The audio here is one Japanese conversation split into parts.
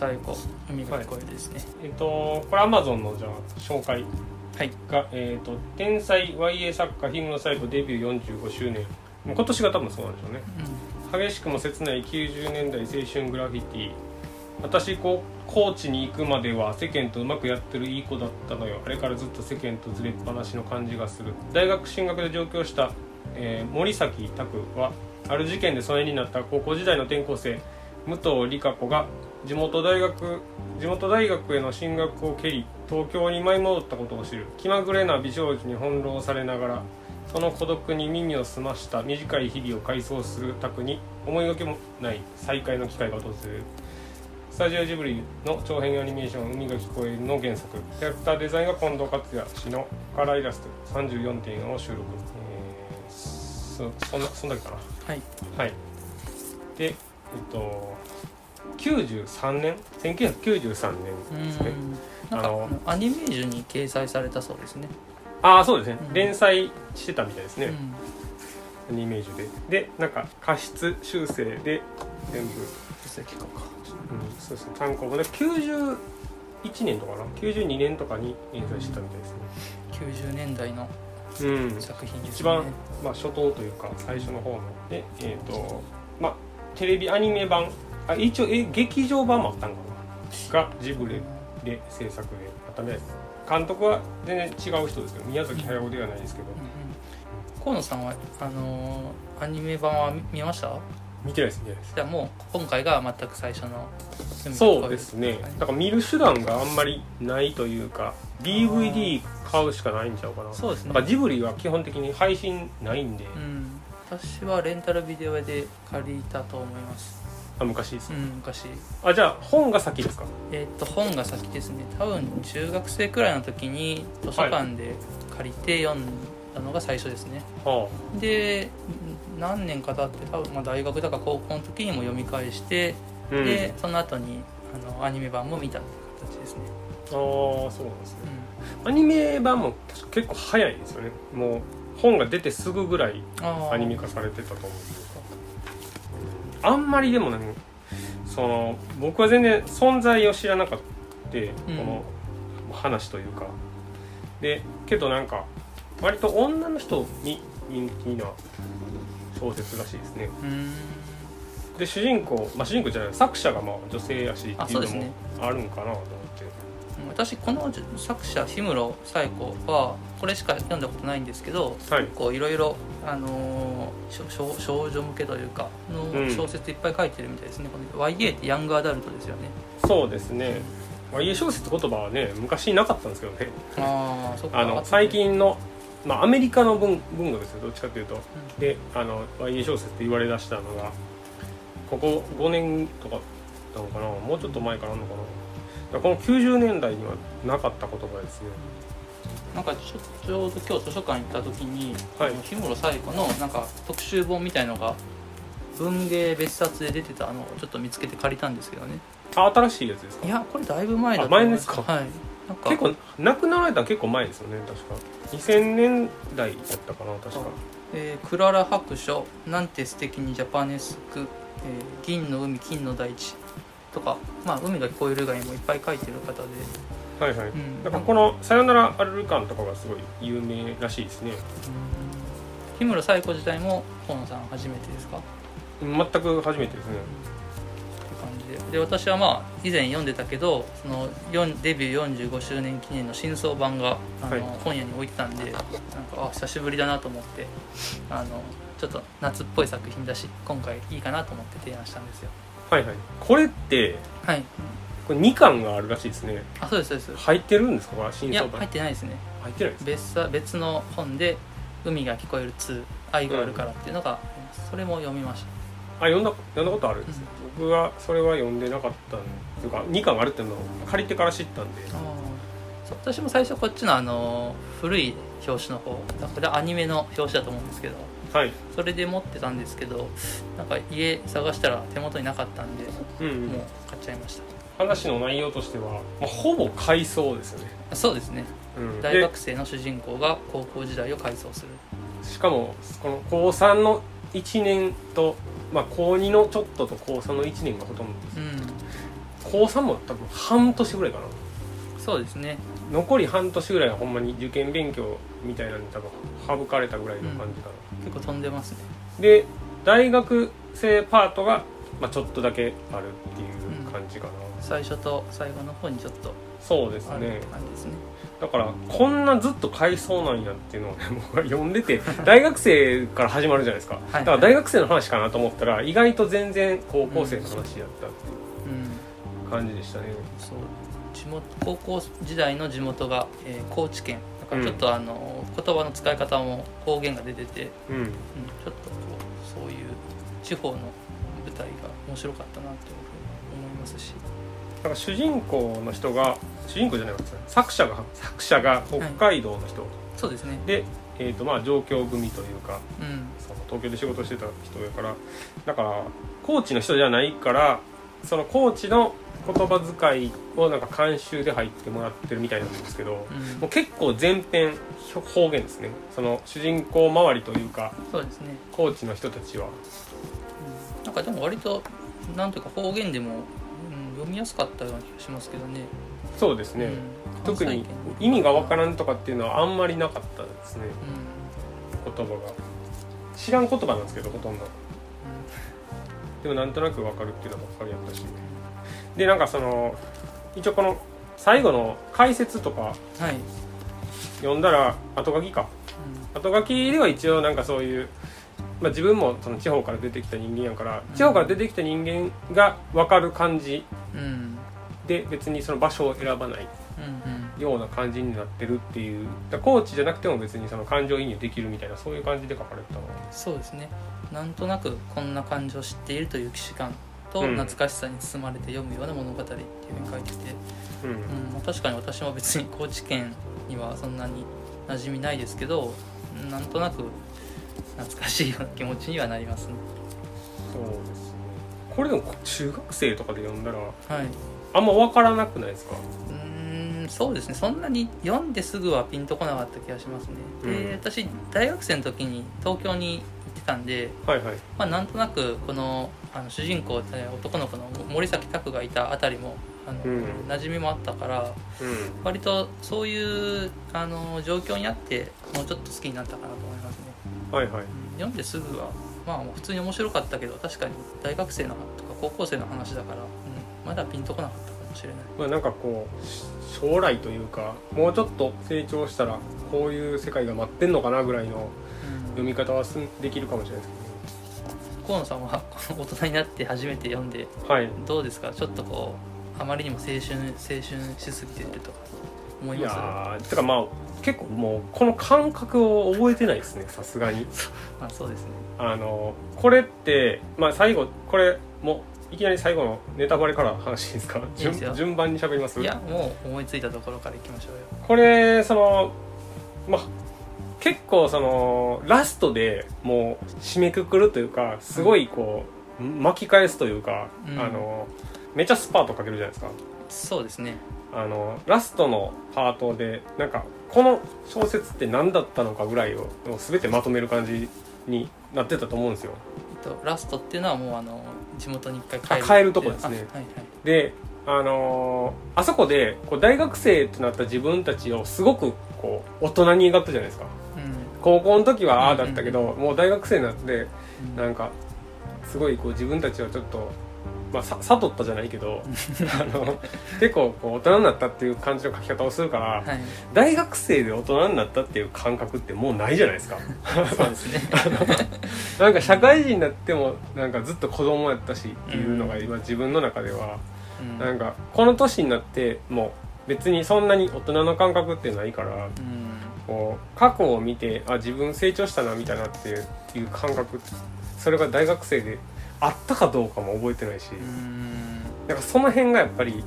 最後海が聞こえるですね。えっとこれアマゾンのじゃあ紹介はい、が、えっと天才 YA 作家氷室サイコデビュー45周年。今年が多分そうなんでしょうね。激しくも切ない90年代青春グラフィティ。私こう高知に行くまでは世間とうまくやってるいい子だったのよ。あれからずっと世間とずれっぱなしの感じがする。大学進学で上京した、えー森崎拓はある事件で疎遠になった高校時代の転校生武藤理香子が地元大学地元大学への進学を蹴り東京に舞い戻ったことを知る。気まぐれな美少女に翻弄されながらその孤独に耳を澄ました短い日々を回想する拓に思いがけもない再会の機会が訪れる。スタジオジブリの長編アニメーション「海が聞こえる」の原作。キャラクターデザインが近藤克也氏のカラーイラスト。34点を収録、えーそそんなそんだけかな。はい。はい。でえっと93年1993年ですね。あのアニメージュに掲載されたそうですね。ああそうですね、うん。連載してたみたいですね、うん。アニメージュで。でなんか過失修正で全部、実績か。うん、そうですね。単行本で。91年とかな？92年とかに連載してたみたいですね。90年代のうん。作品ですね。一番、まあ、初頭というか最初の方の。でえっ、とまあテレビアニメ版あ一応え劇場版もあったんかな？がジブリで制作であったみたいです。監督は全然違う人ですけど宮崎駿ではないですけど。うんうん河野さんはあのーアニメ版は見見ました？見てないです見てないです。じゃあもう今回が全く最初のそうですね。だから見る手段があんまりないというか DVD 買うしかないんちゃうかな。そうですね。だからジブリは基本的に配信ないんで、うん。私はレンタルビデオ屋で借りたと思いますあ昔ですうん昔。あじゃあ本が先ですか？えっ、と本が先ですね。多分中学生くらいの時に図書館で借りて読んだのが最初ですね、はでん何年か経って多分まあ大学だか高校の時にも読み返して、あ、うん、でその後にあのアニメ版も見たっていう形ですね、ああそうなんですね。アニメ版も確か結構早いんですよね。もう本が出てすぐぐらいうん、あー。アニメ化されてたと思う。んですあんまりでもねその僕は全然存在を知らなかったこうん。の話というか。でけどなんか割と女の人に人気な小説らしいですね。うん。で主人公、まあ、主人公じゃない作者がまあ女性やしっていうのもあるんかなと。思って私この作者氷室冴子はこれしか読んだことないんですけどはい。こういろいろあのー少女向けというかうん。の小説いっぱい書いてるみたいですね、この YA ってヤングアダルトですよね。そうですね、まあ、家小説言葉はね昔なかったんですけどね。ああそっか。あの最近の、まあ、アメリカの文文学ですよどっちかというと。であの YA 小説って言われだしたのがここ5年とかなのかな？もうちょっと前からあるのかな？この90年代にはなかった言葉ですね。なんかちょちょうど今日図書館行った時に、はい。氷室冴子のなんか特集本みたいのが文芸別冊で出てたのをちょっと見つけて借りたんですけどね。あ新しいやつですか？いやこれだいぶ前だと前ですか？はい。なんか結構亡くなられたの結構前ですよね確か。2000年代だったかな確か。えークララ白書なんて素敵にジャパネスク、えー銀の海金の大地とかまあ海が聞こえる以外にもいっぱい書いてる方で、はいはい、うん。だからこの「さよならアルルカン」とかがすごい有名らしいですね。氷室冴子自体も河野さん初めてですか？全く初めてですね。って感じで。で私はまあ以前読んでたけどその4デビュー45周年記念の新装版があの、はい。本屋に置いてたんでなんかあ久しぶりだなと思ってあのちょっと夏っぽい作品だし今回いいかなと思って提案したんですよはいはい。これってはい。これ2巻があるらしいですね。あそうですそうです。入ってるんですか？これ新いや入ってないですね。入ってないです別さ別の本で「海が聞こえる2愛があるから」っていうのがあります。それも読みましあ読んだ読んだことあるんです、僕はそれは読んでなかったんというか2巻あるっていうのを借りてから知ったんで。私も最初こっちのあの古い表紙の方これアニメの表紙だと思うんですけどはい。それで持ってたんですけどなんか家探したら手元になかったんでうん、うん。もう買っちゃいました。話の内容としては、まあ、ほぼ回想ですよね、あそうですね。うん、大で学生の主人公が高校時代を回想する。しかもこの高3の1年と、まあ、高2のちょっとと高3の1年がほとんどです。うん。高3も多分半年ぐらいかな。そうですね。残り半年ぐらいはほんまに受験勉強みたいなのに多分省かれたぐらいの感じかな、結構飛んでますね。で大学生パートが、まあ、ちょっとだけあるっていう感じかな、最初と最後の方にちょっとそうですね。感じですね。だからこんなずっと買いそうなんやっていうのをね 僕は読んでて大学生から始まるじゃないですか。い。だから大学生の話かなと思ったら意外と全然高校生の話やったっていううん。感じでしたね。そう地元高校時代の地元が、えー高知県。だからちょっとあの、言葉の使い方も方言が出てて、うん。うん、ちょっとこうそういう地方の舞台が面白かったなというふうに思いますし。だから主人公の人が主人公じゃないか作者が作者が北海道の人、そうですね。で、えーとまあ、上京組というかうん。その東京で仕事してた人やからだから高知の人じゃないからその高知の言葉遣いをなんか監修で入ってもらってるみたいなんですけどもうん。う結構全編方言ですね。その主人公周りというかそうですね、高知の人たちは。うん、なんかでも割となんていうか方言でも、うん、読みやすかったような気がしますけどね。そうですね、うん。特に意味がわからんとかっていうのはあんまりなかったですね。う言葉が。知らん言葉なんですけどほとんど。ん。でもなんとなくわかるっていうのばっかりやったしでなんかその一応この最後の解説とかうんはい、読んだら後書きか。後書きでは一応なんかそういう、まあ、自分もその地方から出てきた人間やから地方から出てきた人間が分かる感じうん。うんで別にその場所を選ばないうんうん。ような感じになってるっていう。だから高知じゃなくても別にその感情移入できるみたいなそういう感じで書かれてたの。そうですね。なんとなくこんな感情を知っているという既視感とうん。懐かしさに包まれて読むような物語っていうふうに書いてて、うん。うんまあ確かに私も別に高知県にはそんなに馴染みないですけどなんとなく懐かしいような気持ちにはなりますね。そうですね。これでも中学生とかで読んだらはい。あんま分からなくないですか？うーんそうですね。そんなに読んですぐはピンとこなかった気がしますね。で、うん。私大学生の時に東京にたんで、はいはい。まあ、なんとなくこのあの主人公えー男の子の森崎拓がいたあたりもあの、うん。馴染みもあったからう割とそういうあの状況にあってもうちょっと好きになったかなと思いますね、んはいはい。うん読んですぐはまあ普通に面白かったけど確かに大学生のとか高校生の話だから、うん、まだピンとこなかったかもしれない。まあなんかこうし将来というかもうちょっと成長したらこういう世界が待ってんのかなぐらいの読み方はすんできるかもしれないです河野さんはこの大人になって初めて読んでけどはい。どうですか？ちょっとこうあまりにも青春青春しすぎてるとか思いいます？やーてかまあ結構もうこの感覚を覚えてないですねさすがに。まあそうですね。あのこれってまあ最後これもういきなり最後のネタバレから話ですか？いいですよ。順順番に喋ります？いやもう思いついたところからいきましょうよ。これそのまあ結構そのラストでもう締めくくるというかすごいこう、巻き返すというか、うん。あのめっちゃスパートかけるじゃないですか。そうですね。あのラストのパートでなんかこの小説って何だったのかぐらいをを全てまとめる感じになってたと思うんですよ。えっとラストっていうのはもうあの地元に一回帰るあ帰るとこですね。あはいはい。であのーあそこでこう大学生となった自分たちをすごくこう大人に描ったじゃないですか高校の時はああだったけど、もう大学生になってうん。なんかすごいこう自分たちをちょっと、まあ、さ悟ったじゃないけど あの結構こう大人になったっていう感じの書き方をするから、はい。大学生で大人になったっていう感覚ってもうないじゃないですか。そうですね。なんか社会人になってもなんかずっと子供やったしっていうのが今自分の中では、うん。なんかこの年になってもう別にそんなに大人の感覚ってないからうんこう過去を見てあ自分成長したなみたいなっていう感覚それが大学生であったかどうかも覚えてないし、うん。なんかその辺がやっぱり、うん、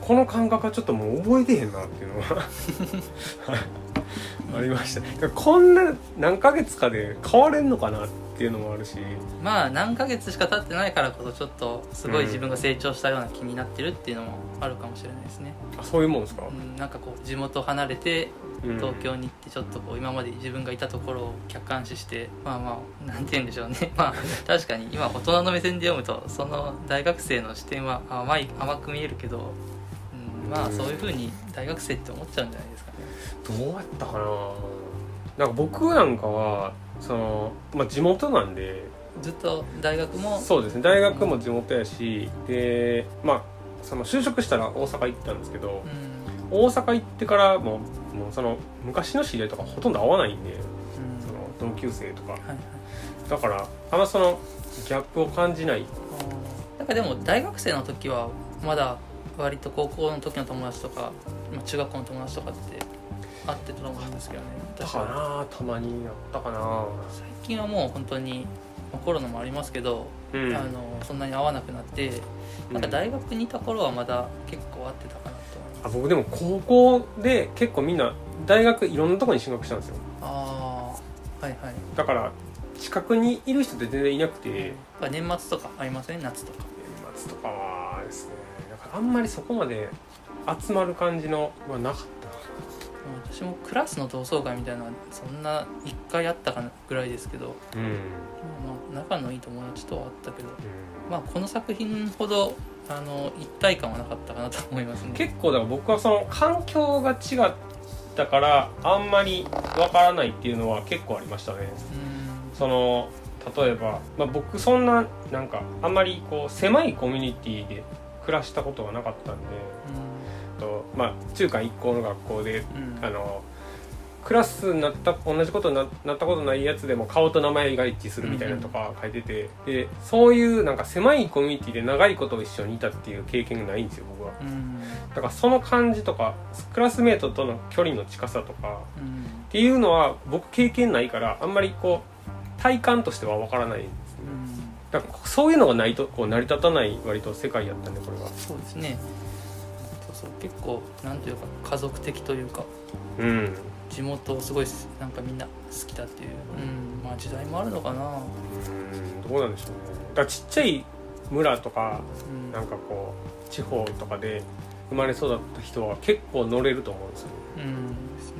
この感覚はちょっともう覚えてへんなっていうのは ありました。こんな何ヶ月かで変われんのかなっていうのもあるし。まあ何ヶ月しか経ってないからこそちょっとすごい自分が成長したような気になってるっていうのもあるかもしれないですね、あそういうもんですか、うん、なんかこう地元離れてうん。東京に行ってちょっとこう今まで自分がいたところを客観視してまあまあなんて言うんでしょうね。まあ確かに今大人の目線で読むとその大学生の視点は甘い甘く見えるけど、うん、まあそういうふうに大学生って思っちゃうんじゃないですかねどうやったかな。なんか僕なんかはその、まあ、地元なんでずっと大学も。そうですね。大学も地元やしでまあその就職したら大阪行ったんですけどうん。大阪行ってからもうもうその昔の知り合いとかほとんど会わないんでうん。その同級生とか。はいはい。だからあんまそのギャップを感じない。なんかでも大学生の時はまだ割と高校の時の友達とか、まあ、中学校の友達とかって会ってたと思うんですけどね。私はなたまになったかな。最近はもう本当にまあコロナもありますけど、うん。あのそんなに会わなくなってなんか大学にいた頃はまだ結構会ってたかなとあ僕でも高校で結構みんな大学いろんなところに進学したんですよ。ああはいはい。だから近くにいる人って全然いなくて。まあ年末とかありません？夏とか。年末とかはですねだからあんまりそこまで集まる感じのはなかった。うん私もクラスの同窓会みたいなのはそんな1回あったかなぐらいですけど、なうん、まあ、仲のいい友達とはあったけどうまあこの作品ほどあの一体感はなかったかなと思いますね。ん、結構だから僕はその環境が違ったからあんまりわからないっていうのは結構ありましたね。うん。その例えば、まあ、僕そんななんかあんまりこう狭いコミュニティで暮らしたことがなかったんでと、まあ、中間一高の学校でうん。うんあのクラスになった同じことにななったことないやつでも顔と名前が一致するみたいなのとか書いてて、でそういうなんか狭いコミュニティで長いこと一緒にいたっていう経験がないんですよ僕は。うん。だからその感じとかクラスメートとの距離の近さとかうん。っていうのは僕経験ないからあんまりこう体感としては分からないんですね。だからそういうのがないとこう成り立たない割と世界やったんでこれは。そうですねそう結構なんていうか家族的というかうん。地元をすごいなんかみんな好きだっていう、うん、まあ時代もあるのかな、うんどうなんでしょうね。だちっちゃい村とかうん。なんかこう地方とかで生まれ育った人は結構乗れると思うんですよ、うんですね。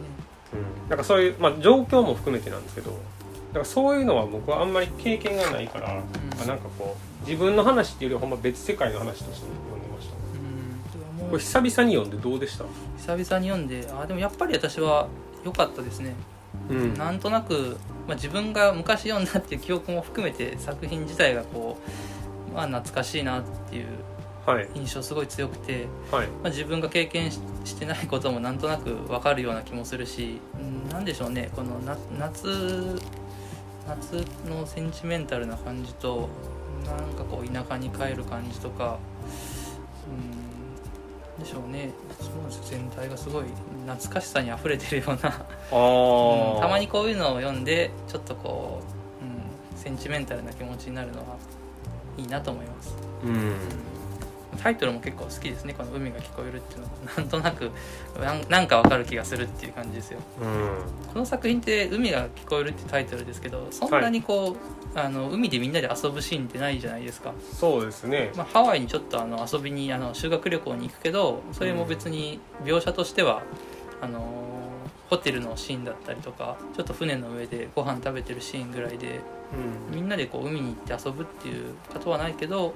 うん、なんかそういう、まあ、状況も含めてなんですけどだからそういうのは僕はあんまり経験がないから、ん。あなんかこう自分の話っていうよりはほんま別世界の話としてこれ久々に読んでどうでした？久々に読んであでもやっぱり私は良かったですね、うん。なんとなく、まあ、自分が昔読んだっていう記憶も含めて作品自体がこう、まあ、懐かしいなっていうはい。印象すごい強くて、はい。まあ、自分が経験ししてないこともなんとなく分かるような気もするし、うん、なんでしょうねこのな夏夏のセンチメンタルな感じとなんかこう田舎に帰る感じとかうんでしょうね。そうです全体がすごい懐かしさにあふれてるような、うん。たまにこういうのを読んでちょっとこう、うん、センチメンタルな気持ちになるのはいいなと思います。うんタイトルも結構好きですね。この「海が聞こえる」っていうのが なんとなくなんかわかる気がするっていう感じですよ。うん。この作品って「海が聞こえる」ってタイトルですけどそんなにこう、あの海でみんなで遊ぶシーンってないじゃないですか、そうですね。まあ、ハワイにちょっとあの遊びにあの修学旅行に行くけどそれも別に描写としてはあのホテルのシーンだったりとかちょっと船の上でご飯食べてるシーンぐらいでうん。みんなでこう海に行って遊ぶっていうことはないけど、まあ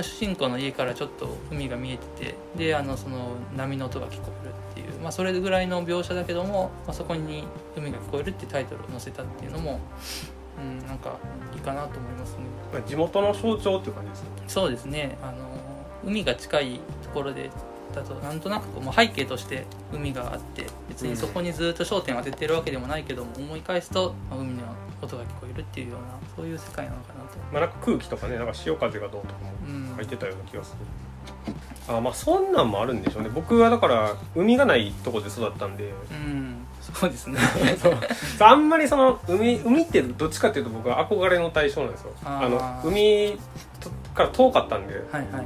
主人公の家からちょっと海が見えててであのその波の音が聞こえるっていう、まあ、それぐらいの描写だけども、まあ、そこに「海が聞こえる」ってタイトルを載せたっていうのも、うん、なんかいいかなと思いますね。まあ地元の象徴っていう感じですねそうですねあの海が近いところでだとなんとなくこう、まあ、背景として海があって別にそこにずっと焦点を当ててるわけでもないけども思い返すと、まあ海の音が聞こえるっていうようなそういう世界なのかなと。まあなんか空気とかねなんか潮風がどうとかもうん。書いてたような気がする、あまあそんなんもあるんでしょうね。僕はだから海がないとこで育ったんで。うん、そうですね。そう。あんまりその海海ってどっちかっていうと僕は憧れの対象なんですよ。あの海とから遠かったんで。はいはい。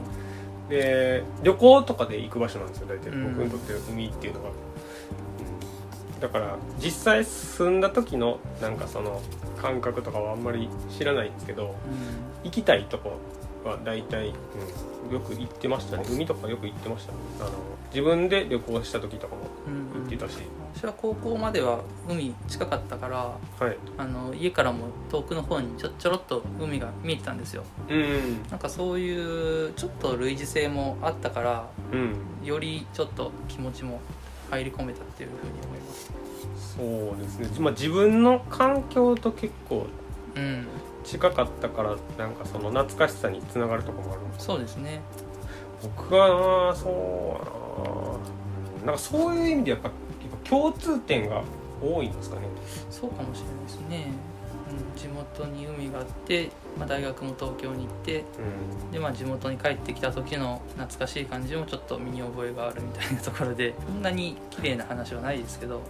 で旅行とかで行く場所なんですよ大体。うん。僕にとって海っていうのが、だから実際住んだ時のなんかその感覚とかはあんまり知らないんですけど行きたいとこは大体、うん、よく行ってましたね。海とかよく行ってましたね。あの自分で旅行した時とかもうん行ってたし、私は高校までは海近かったからはい。あの家からも遠くの方にちょちょろっと海が見えてたんですよ。うんなんかそういうちょっと類似性もあったからうん。よりちょっと気持ちも入り込めたっていうふうに思います。そうですね、まあ、自分の環境と結構うん。近かったからなんかその懐かしさにつながるところもある。んですそうですね。僕はなそうやなうん。かそういう意味でやっぱ共通点が多いんですかね。そうかもしれないですね、うん、地元に海があって、まあ、大学も東京に行ってうで、まあ、地元に帰ってきた時の懐かしい感じもちょっと身に覚えがあるみたいなところでそんなに綺麗な話はないですけど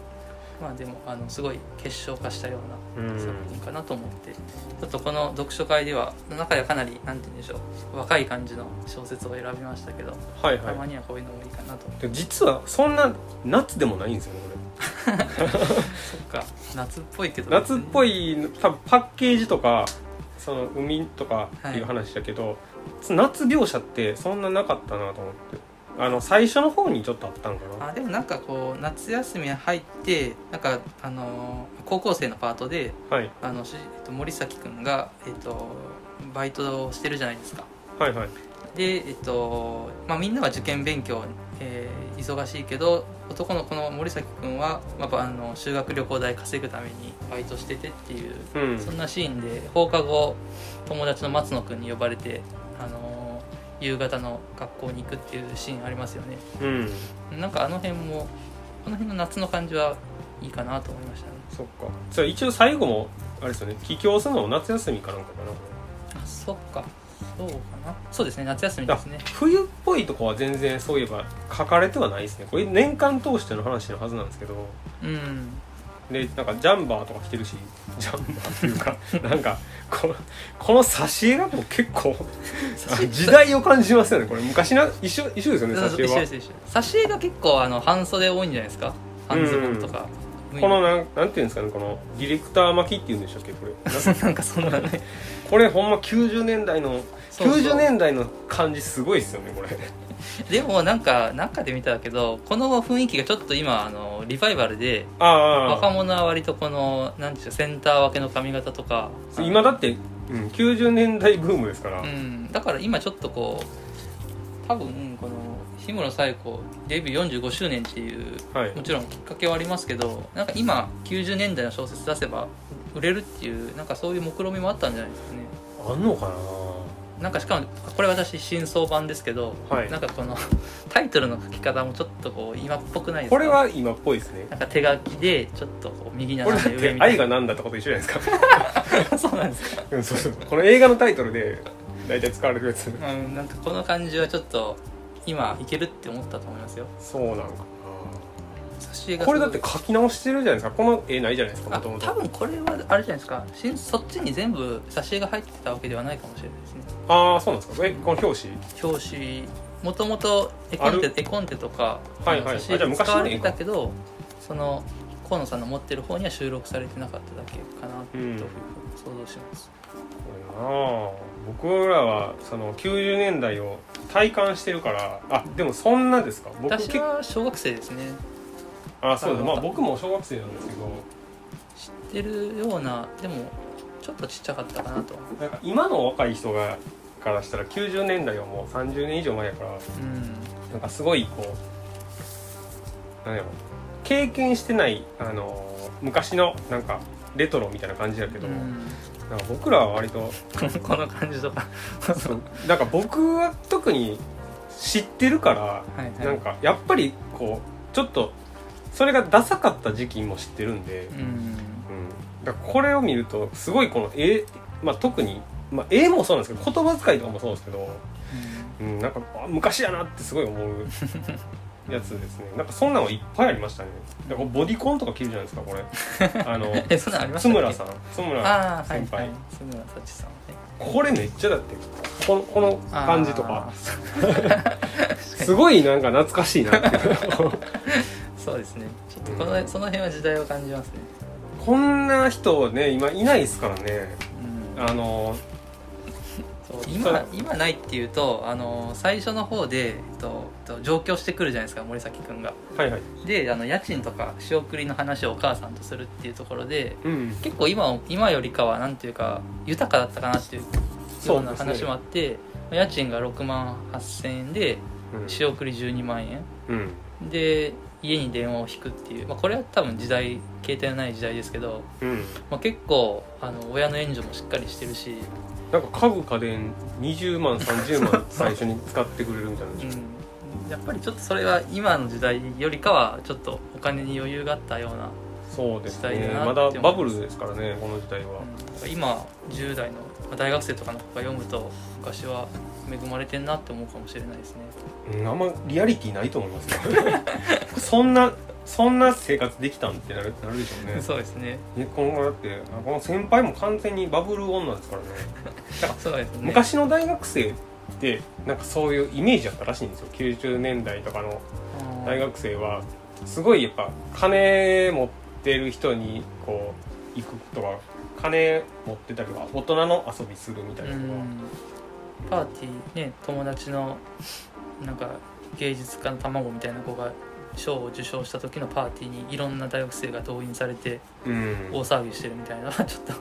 まあでもあのすごい結晶化したようなうん。作品かなと思って、ちょっとこの読書会では中ではかなりなんて言うんでしょう若い感じの小説を選びましたけど、はいはい。たまにはこういうのもいいかなと。実はそんな夏でもないんですよねこ そっか。夏っぽいけどれ夏っぽいい多分パッケージとかその海とかっていう話だけど、夏描写ってそんななかったなと思ってあの最初の方にちょっとあったんかな。あでもなんかこう夏休み入ってなんかあのー高校生のパートではい。あのしえっと森崎君が、えっと、バイトをしてるじゃないですか。はいはい。で、えっとまあ、みんなは受験勉強、えー忙しいけど男の子の森崎君は、まあ、あの修学旅行代稼ぐためにバイトしててっていううん。そんなシーンで放課後友達の松野君に呼ばれて、あのー夕方の学校に行くっていうシーンありますよね。うん。なんかあの辺もこの辺の夏の感じはいいかなと思いましたね。そっか。それ一応最後もあれですよね。帰郷するのも夏休みかなんかかな。あそっか。そうかな。そうですね。夏休みですね。冬っぽいとこは全然そういえば書かれてはないですね。これ年間通しての話のはずなんですけど。うんでなんかジャンバーとか着てるしジャンバーっていうかなんかここの挿絵がもう結構あ時代を感じますよねこれ。昔な一緒一緒ですよね挿絵は。挿絵が結構あの半袖多いんじゃないですか？半ズボンとか、このなんなんていうんですかねこのディレクター巻きっていうんでしたっけこれ。な なんかそんなね。これほんま90年代のそうそう。90年代の感じすごいですよねこれ でもなんか中で見たけどこの雰囲気がちょっと今あのリバイバルでああ若者は割とこのなんていうかセンター分けの髪型とか。今だって、うん、90年代ブームですから、うん、だから今ちょっとこう多分この日村紗友子デビュー45周年っていうはい。もちろんきっかけはありますけどなんか今90年代の小説出せば売れるっていうなんかそういう目論見みもあったんじゃないですかね。あんのかなんかしかもこれ私新装版ですけど、はい。なんかこの タイトルの書き方もちょっとこう今っぽくないですか？なこれは今っぽいですね。なんか手書きでちょっとこう右斜め上みたい愛がなんだってこと一緒じゃないですか。な そうなんですか？うんそうそう。この映画のタイトルで大体使われるやつ。うんなんかこの感じはちょっと今いけるって思ったと思いますよ。そうなんかがこれだって書き直してるじゃないですか。この絵ないじゃないですかあもともと多分これはあれじゃないですか。しそっちに全部挿絵が入ってたわけではないかもしれないですね。ああそうなんですか。えこの表紙？表紙。もともと絵コンあテ絵コンテとかはいはいじゃあ昔使われての絵かたけどその河野さんの持ってる方には収録されてなかっただけかなというふうに想像します、これなあ。僕らはその90年代を体感してるから。あでもそんなですか？僕私は小学生ですねあそうですまああ僕も小学生なんですけど。知ってるようなでもちょっとちっちゃかったかなと。なんか今の若い人がからしたら90年代はもう30年以上前やからうん。なんかすごいこうなんやろ。経験してないあの昔のなんかレトロみたいな感じだけど、うん。なんか僕らは割と この感じとか。そう。なんか僕は特に知ってるからはいはい。なんかやっぱりこうちょっとそれがダサかった時期も知ってるんで、うん。うん、だからこれを見るとすごいこの絵、まあ、特に、まあ、絵もそうなんですけど言葉遣いとかもそうですけど、うん、なんかあ昔やなってすごい思う やつですね。なんかそんなのいっぱいありましたね。だからボディコンとか着るじゃないですかこれ。あのえそんなんありましたっけ？津村さん。津村先輩、はい津村幸さん。ねこれめっちゃだってこのこの感じとか。すごいなんか懐かしいなってそうですね。ちょっとこの、その辺は時代を感じますね。こんな人ね今いないですからね。うん。あの今今ないっていうとあの最初の方で、えっと、えっと上京してくるじゃないですか森崎君が。はいはい。であの家賃とか仕送りの話をお母さんとするっていうところでうん。結構今今よりかはなんていうか豊かだったかなっていうような話もあって、家賃が6万8000円でうん。仕送り12万円。うん。で家に電話を引くっていう、まあ、これは多分時代携帯のない時代ですけど、うん。まあ、結構あの親の援助もしっかりしてるし、なんか家具家電20万30万最初に使ってくれるみたいなうん、やっぱりちょっとそれは今の時代よりかはちょっとお金に余裕があったような、そうです時代だなねまだバブルですからねこの時代は。うん。今10代のまあ大学生とかの子が読むと昔は恵まれてんなって思うかもしれないですね。うんあんまリアリティないと思いますね。そんなそんな生活できたんってなるなるでしょうね。そうですね。ねこのだってあこの先輩も完全にバブル女ですからね。そうですね。昔の大学生ってなんかそういうイメージだったらしいんですよ。90年代とかのうん大学生はすごいやっぱ金持ってる人にこう行くとか金持ってたりとか大人の遊びするみたいなのが、うんパーティーね友達のなんか芸術家の卵みたいな子が賞を受賞した時のパーティーにいろんな大学生が動員されてうん。大騒ぎしてるみたいな ちょっと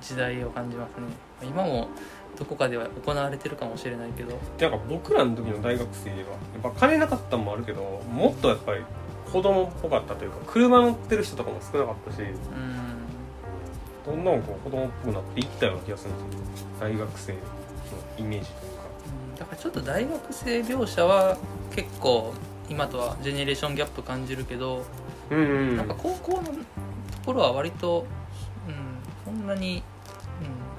時代を感じますね。今もどこかでは行われてるかもしれないけど。なんか僕らの時の大学生はやっぱ金なかったのもあるけどもっとやっぱり子供っぽかったというか車乗ってる人とかも少なかったしうん。どんどんこう子供っぽくなっていったような気がするんですよ。大学生。のイメージというか。だからちょっと大学生描写は結構今とはジェネレーションギャップ感じるけど、うんうん。なんか高校のところは割と、うん、そんなに、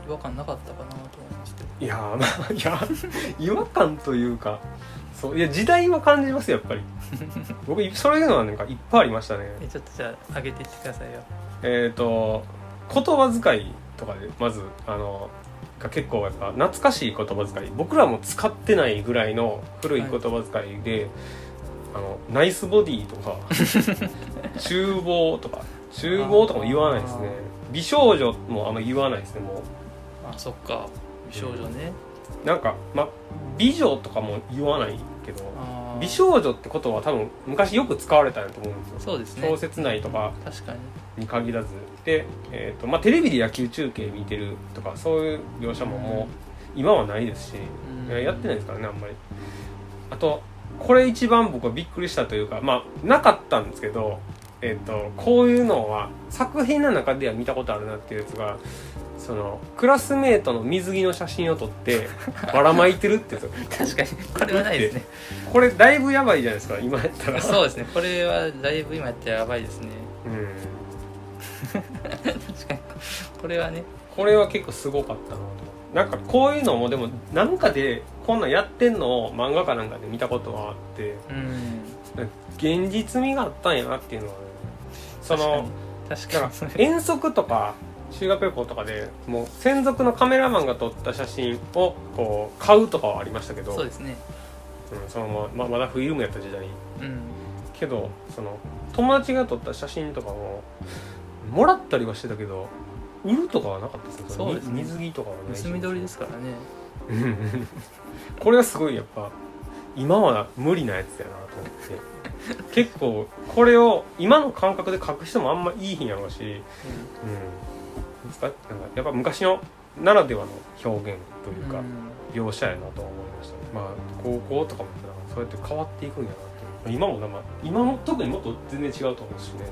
うん、違和感なかったかなと思いますけどいやーまあいや違和感というかそういや時代は感じますよやっぱり。僕そういうのはなんかいっぱいありましたね。えちょっとじゃあ上げていってくださいよ。えっ、と言葉遣いとかでまずあのが結構やっぱ懐かしい言葉遣い。僕らも使ってないぐらいの古い言葉遣いで、あのナイスボディとか 厨房とか。厨房とかも言わないですね。美少女もあんま言わないですねもあそっか。美少女ね、うなんかま美女とかも言わないけど美少女ってことは多分昔よく使われたんやと思うんですよ。そうですね。小説内とか確かに。に限らずで、えーとまあ、テレビで野球中継見てるとかそういう描写ももう今はないですし、うん。いややってないですからねあんまり。あとこれ一番僕はびっくりしたというかまあなかったんですけど、えー、とこういうのは作品の中では見たことあるなっていうやつがそのクラスメートの水着の写真を撮って ばらまいてるってやつ。確かにこれはないですね。これだいぶやばいじゃないですか今やったら。そうですねこれはだいぶ今やってやばいですね。うんこれはね。これは結構すごかったなと。なんかこういうのもでもなんかでこんなんやってんのを漫画かなんかで見たことがあって。うん。現実味があったんやなっていうのはね。その確だか遠足とか修学旅行とかでもう専属のカメラマンが撮った写真をこう買うとかはありましたけど。そうですね。うん、そのまままだフィルムやった時代。うん。けどその友達が撮った写真とかももらったりはしてたけど売るとかはなかったですねそうですね。水着とかはないし盗み撮りですからね。う んこれはすごいやっぱ今は無理なやつだなと思って。結構これを今の感覚で書く人もあんまいい日やろうし、うん、ですかなんかやっぱ昔のならではの表現というか、描写やなとは思いました。ねまあ高校とかもそうやって変わっていくんやなって今も今も特にもっと全然違うと思うしね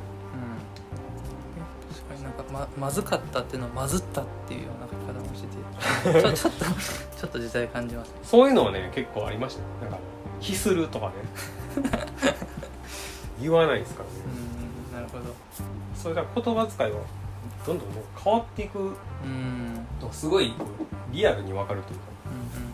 なんかままずかったっていうのをまずったっていうような書き方もしてて。ちょちょっとちょっと時代感じますね。そういうのはね結構ありましたねなんか「ひする」とかね。言わないですからね。うんなるほど。それが言葉遣いはどんどんね変わっていくうんうんのがすごいリアルに分かるというか。うん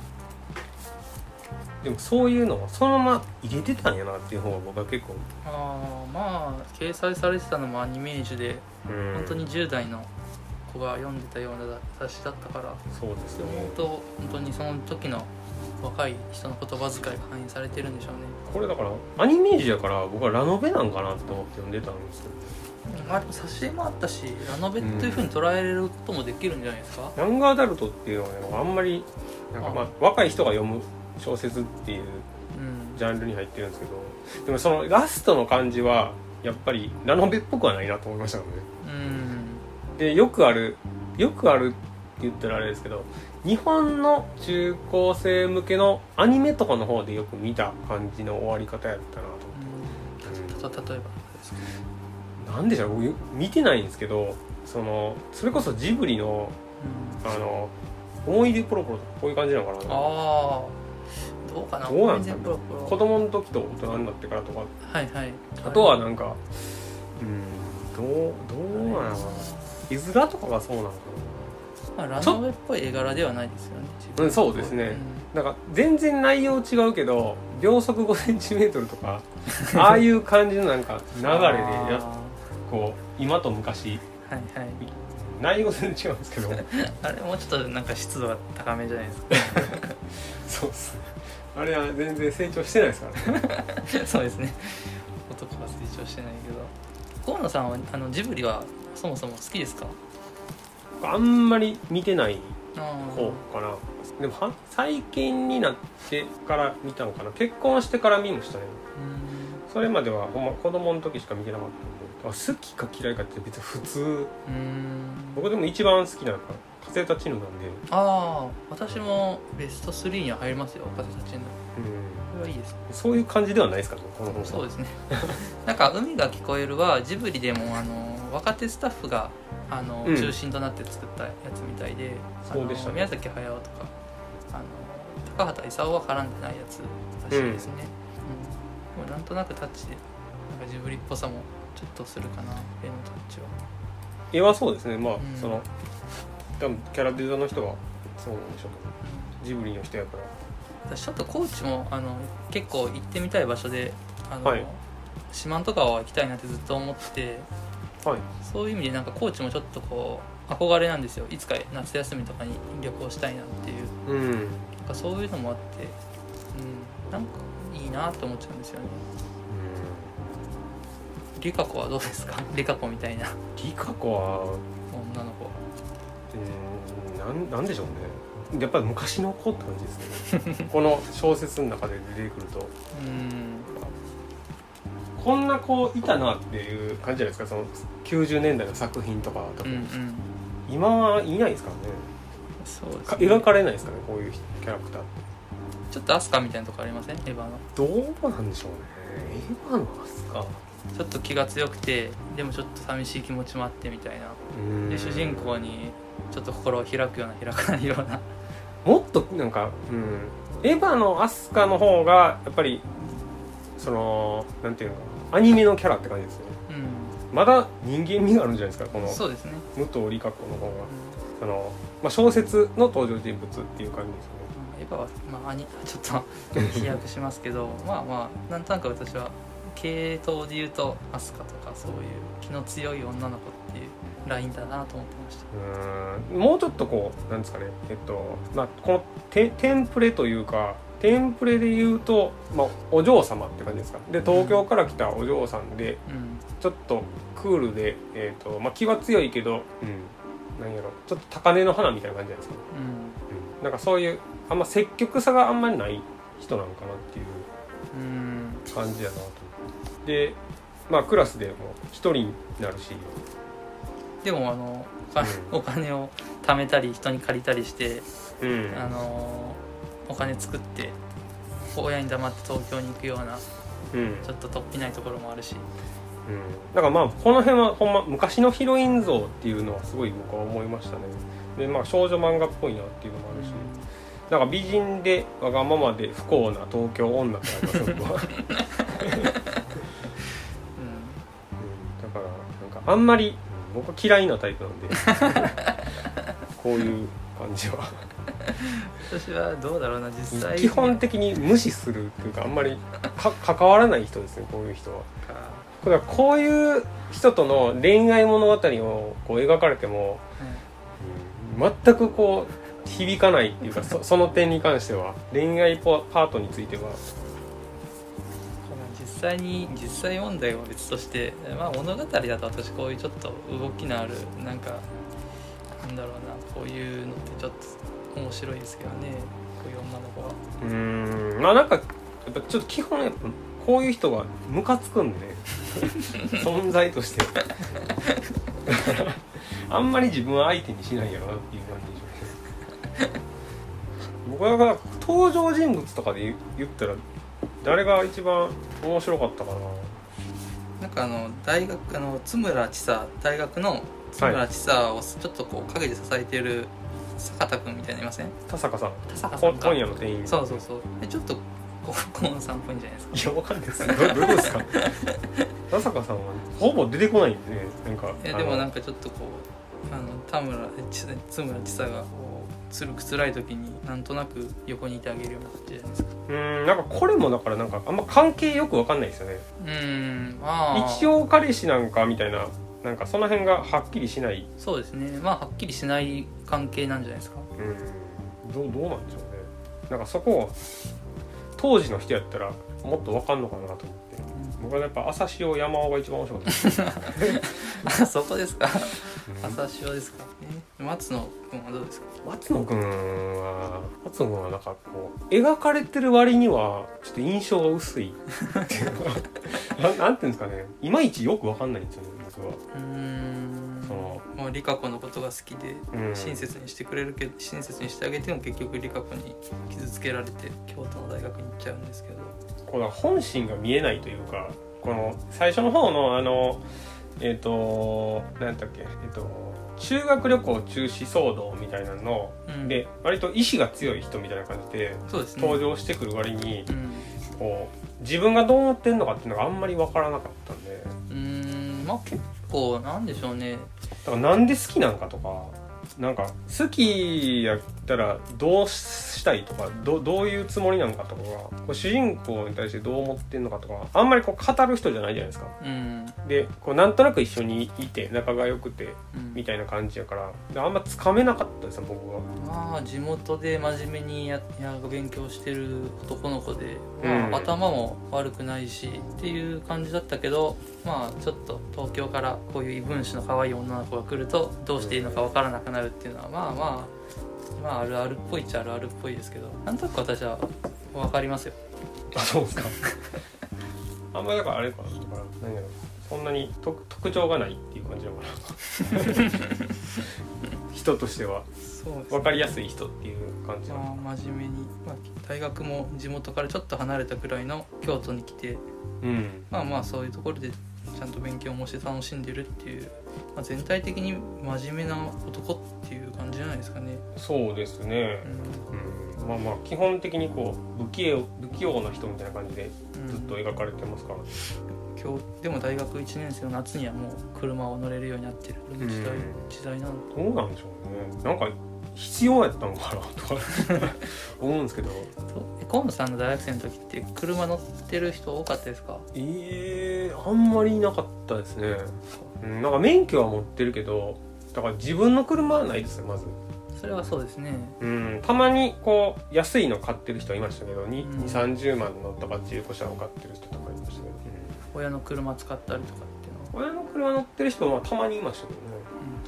でもそういうのをそのまま入れてたんやなっていう方が僕は結構。ああまあ掲載されてたのもアニメージュでうん。本当に10代の子が読んでたような雑誌だったからそうですそうね。と本当にその時の若い人の言葉遣いが反映されてるんでしょうね。これだからアニメージやから僕はラノベなんかなって思って読んでたんですよまあでも挿絵もあったしラノベというふうに捉えれることもできるんじゃないですか、ヤングアダルトっていうのはねあんまりなんかまあ。若い人が読む小説っていううん。ジャンルに入ってるんですけどでもそのラストの感じはやっぱりラノベっぽくはないなと思いましたけどね。うん。でよくあるよくあるって言ったらあれですけど日本の中高生向けのアニメとかの方でよく見た感じの終わり方やったなと。思って、た例えばですか？なんでしょう？僕見てないんですけどそのそれこそジブリのうん。あの思い出ポロポロとかこういう感じなのかなああどうかな。どうなんですかね全然ポロポロ。子供の時と大人になってからとか。はいはい。あとはなんかうんどうどうなのかな絵面とかがそうな。のかまあ、ラノベっぽい絵柄ではないですよねうんそうですね。ななんか全然内容違うけど秒速5センチメートルとか ああいう感じのなんか流れでやっこう今と昔。はいはい。内容全然違うんですけど。あれもうちょっとなんか湿度が高めじゃないですか。そうっすねあれは全然成長してないですからね。そうですね。男が成長してないけど。河野さんはあのジブリはそもそも好きですか？あんまり見てないあ方かな。でもは最近になってから見たのかな。結婚してから見ましたね。それまではほんま子供の時しか見てなかったんで。あ好きか嫌いかって別に普通。僕でも一番好きなのが「風立ちぬ」なんで、ああ私もベスト3には入りますよ風立ちぬうん、これはいいです。そういう感じではないですからねこの本そうですね。なんか「海が聞こえる」はジブリでもあの若手スタッフがあの、うん。中心となって作ったやつみたいであのそうでしたね。宮崎駿とかあの高畑勲は絡んでないやつらしいですね、うん。でもなんとなくタッチでなんかジブリっぽさもちょっとするかな絵のタッチは。絵はそうですね。まあ、ん。その多分キャラデザの人はそうなんでしょうけどジブリの人やから。私ちょっと高知もあの結構行ってみたい場所であの、はい。四万十川は行きたいなってずっと思ってはい。そういう意味でなんか高知もちょっとこう憧れなんですよ。いつか夏休みとかに旅行したいなっていう。うん。なんかそういうのもあって、うん、なんかいいなって思っちゃうんですよね。リカ子はどうですか？リカ子みたいな。リカ子は女の子うんなんなんでしょうね。やっぱり昔の子って感じですね。この小説の中で出てくると。うん。こんな子いたなっていう感じじゃないですか。その90年代の作品とかと。か、うんうん。今はいないですからね。そうですかね描かれないですかねこういうキャラクターって。ちょっとアスカみたいなとこありません？エヴァの？どうなんでしょうね。エヴァのアスカ。ちょっと気が強くてでもちょっと寂しい気持ちもあってみたいな。うん。で主人公にちょっと心を開くような開かないような。もっとなんか、うん、エヴァのアスカの方がやっぱりそのなんていうのかなアニメのキャラって感じですね。うまだ人間味があるんじゃないですかこの。んそうですね、武藤理香子の方が。うん。その、まあ、小説の登場人物っていう感じですエヴァは、まあ、アニちょっと 飛躍しますけどまあまあなんとなく私は系統で言うとアスカとかそういう気の強い女の子っていうラインだなと思ってました。うーん。もうちょっとこうなんですかね。えっとまあこのテテンプレというかテンプレで言うと、まあ、お嬢様って感じですか。で東京から来たお嬢さんでうん。ちょっとクールで、えっとまあ、気は強いけど、うん、なんやろ。ちょっと高嶺の花みたいな感じじゃないですか、うん。うん、なんかそういうあんま積極さがあんまりない人なのかなっていううん。感じやな。とでまあクラスでも一人になるし。でもあのお金を貯めたり人に借りたりして、うん。あのお金作って親に黙って東京に行くようなうん。ちょっと突飛ないところもあるし。うん、だからまあこの辺はほんま昔のヒロイン像っていうのはすごい僕は思いましたね。でまあ少女漫画っぽいなっていうのもあるし、なんか美人でわがままで不幸な東京女ってありますよ僕は、あんまりうん僕は嫌いなタイプなんで。こういう感じは。ん私はどうだろうな実際。基本的に無視するっていうかあんまりか関わらない人ですねこういう人は。かだからこういう人との恋愛物語をこう描かれても、うん全くこう響かないっていうかそ その点に関しては恋愛パパートについては実際に実際問題は別として、まあ、物語だと私こういうちょっと動きのあるなんかなんだろうなこういうのってちょっと面白いですけどね。こういう女の子は。うーんまあなんかやっぱちょっと基本やっぱこういう人がムカつくんでね。存在として。あんまり自分は相手にしないやろなっていう感じでしょ。うね僕はだから登場人物とかで言言ったら誰が一番面白かったかな？なんかあの大学あの津村千佐大学の津村千佐をちょっとこう陰で支えてる坂田君みたいなのいません？田坂さん。田坂さん今夜の店員。そうそうそう。でちょっとこコーンさんっぽいんじゃないですか？いやわかんないです。どどういうことですか？田坂さんはほぼ出てこないんでなんかいやでもなんかかちょっとこうあの田村えち津村千佐がこうつるく辛い時になんとなく横にいてあげるような感じじゃないですか。うんなんかこれもだからなんかあんま関係よくわかんないですよね。うーんまあ一応彼氏なんかみたいななんかその辺がはっきりしない。そうですね。まあはっきりしない関係なんじゃないですか。うん。どうどうなんでしょうね。なんかそこを当時の人やったらもっとわかんのかなと思って。僕はやっぱ朝潮山尾が一番面白かった。です、あそこですか。うん朝潮ですか、え松野君はどうですか？松野くんは松野くんはなんかこう描かれてる割にはちょっと印象が薄い。っていうかな なんていうんですかね。いまいちよくわかんないんですよね僕は。うーん。その。もう理香子のことが好きでうん。親切にしてくれるけど親切にしてあげても結局理香子に傷つけられて京都の大学に行っちゃうんですけど。この本心が見えないというかこの最初の方のあのえっ、と何だっけえっ、と修学旅行中止騒動みたいなのうん。で割と意志が強い人みたいな感じでね。登場してくる割にうん。こう自分がどう思ってんのかっていうのがあんまり分からなかったんで。うーんまあ結構なんでしょうね。だからなんで好きなんかとかなんか好きやったらどうしたいとかどどういうつもりなのかとかこう主人公に対してどう思ってんのかとかあんまりこう語る人じゃないじゃないですか。うん、でこうなんとなく一緒にいて仲が良くてうん。みたいな感じやからであんまつかめなかったですね僕は。まあ地元で真面目にやや勉強してる男の子で、まあうん。頭も悪くないしっていう感じだったけどまあちょっと東京からこういう異分子の可愛い女の子が来るとどうしていいのかわからなくなるっていうのはまあまあまああるあるっぽいっちゃあるあるっぽいですけどなんとなく私は分かりますよ。あそうですか。あんまりだからあれかな。だから何やろそんなに特特徴がないっていう感じなのかな。人としては。そうです分かりやすい人っていう感じまあ真面目に、まあ、大学も地元からちょっと離れたくらいの京都に来て。うん。まあまあそういうところでちゃんと勉強もして楽しんでるっていう、まあ、全体的に真面目な男っていう感じじゃないですかね。そうですね。う、うん、まあまあ基本的にこう不器用不器用な人みたいな感じでん。ずっと描かれてますから、今日でも大学1年生の夏にはもう車を乗れるようになってるこれも時代,、うん。時代なの。どうなんでしょうね。なんか必要やったのかなとか 思うんですけど。河野さんの大学生の時って車乗ってる人多かったですか？ええあんまりいなかったですね、うん、なんか免許は持ってるけどだから自分の車はないですねまず。それはそうですね。うんたまにこう安いの買ってる人はいましたけど2うん。2 3 0万のとか中古車を買ってる人とかいましたけど、親の車使ったりとかっていうのは、親の車乗ってる人はたまにいましたけどね。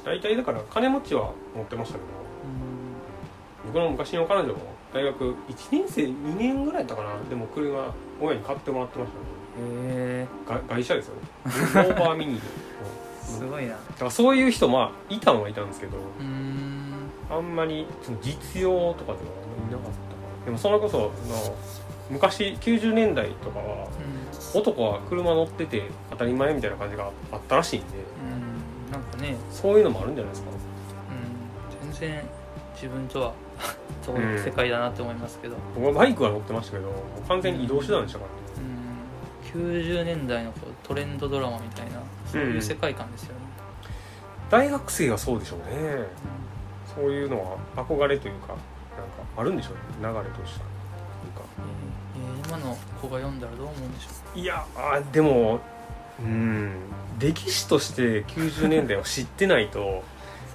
大体だから金持ちは持ってましたけど。僕の昔の彼女も大学1年生2年ぐらいだったかな。でも車親に買ってもらってましたね。うん、へえが外車ですよね。ローバーミニですごいな。だからそういう人まあいたのはいたんですけどあんまりその実用とかではあんまりいなかった。かなでもそれこその昔90年代とかはう男は車乗ってて当たり前みたいな感じがあったらしいんでん、うん、なんかね。そういうのもあるんじゃないですか。うん、全然自分とは 遠い世界だなって思いますけど、僕はバイクは乗ってましたけど完全に移動手段でしたから。ねうん、90年代のこうトレンドドラマみたいなそういう世界観ですよね、大学生はそうでしょうね。そういうのは憧れというかなんかあるんでしょうね。流れとしては。なんか。えーえー今の子が読んだらどう思うんでしょいやあでもうん。歴史として90年代を知ってないとう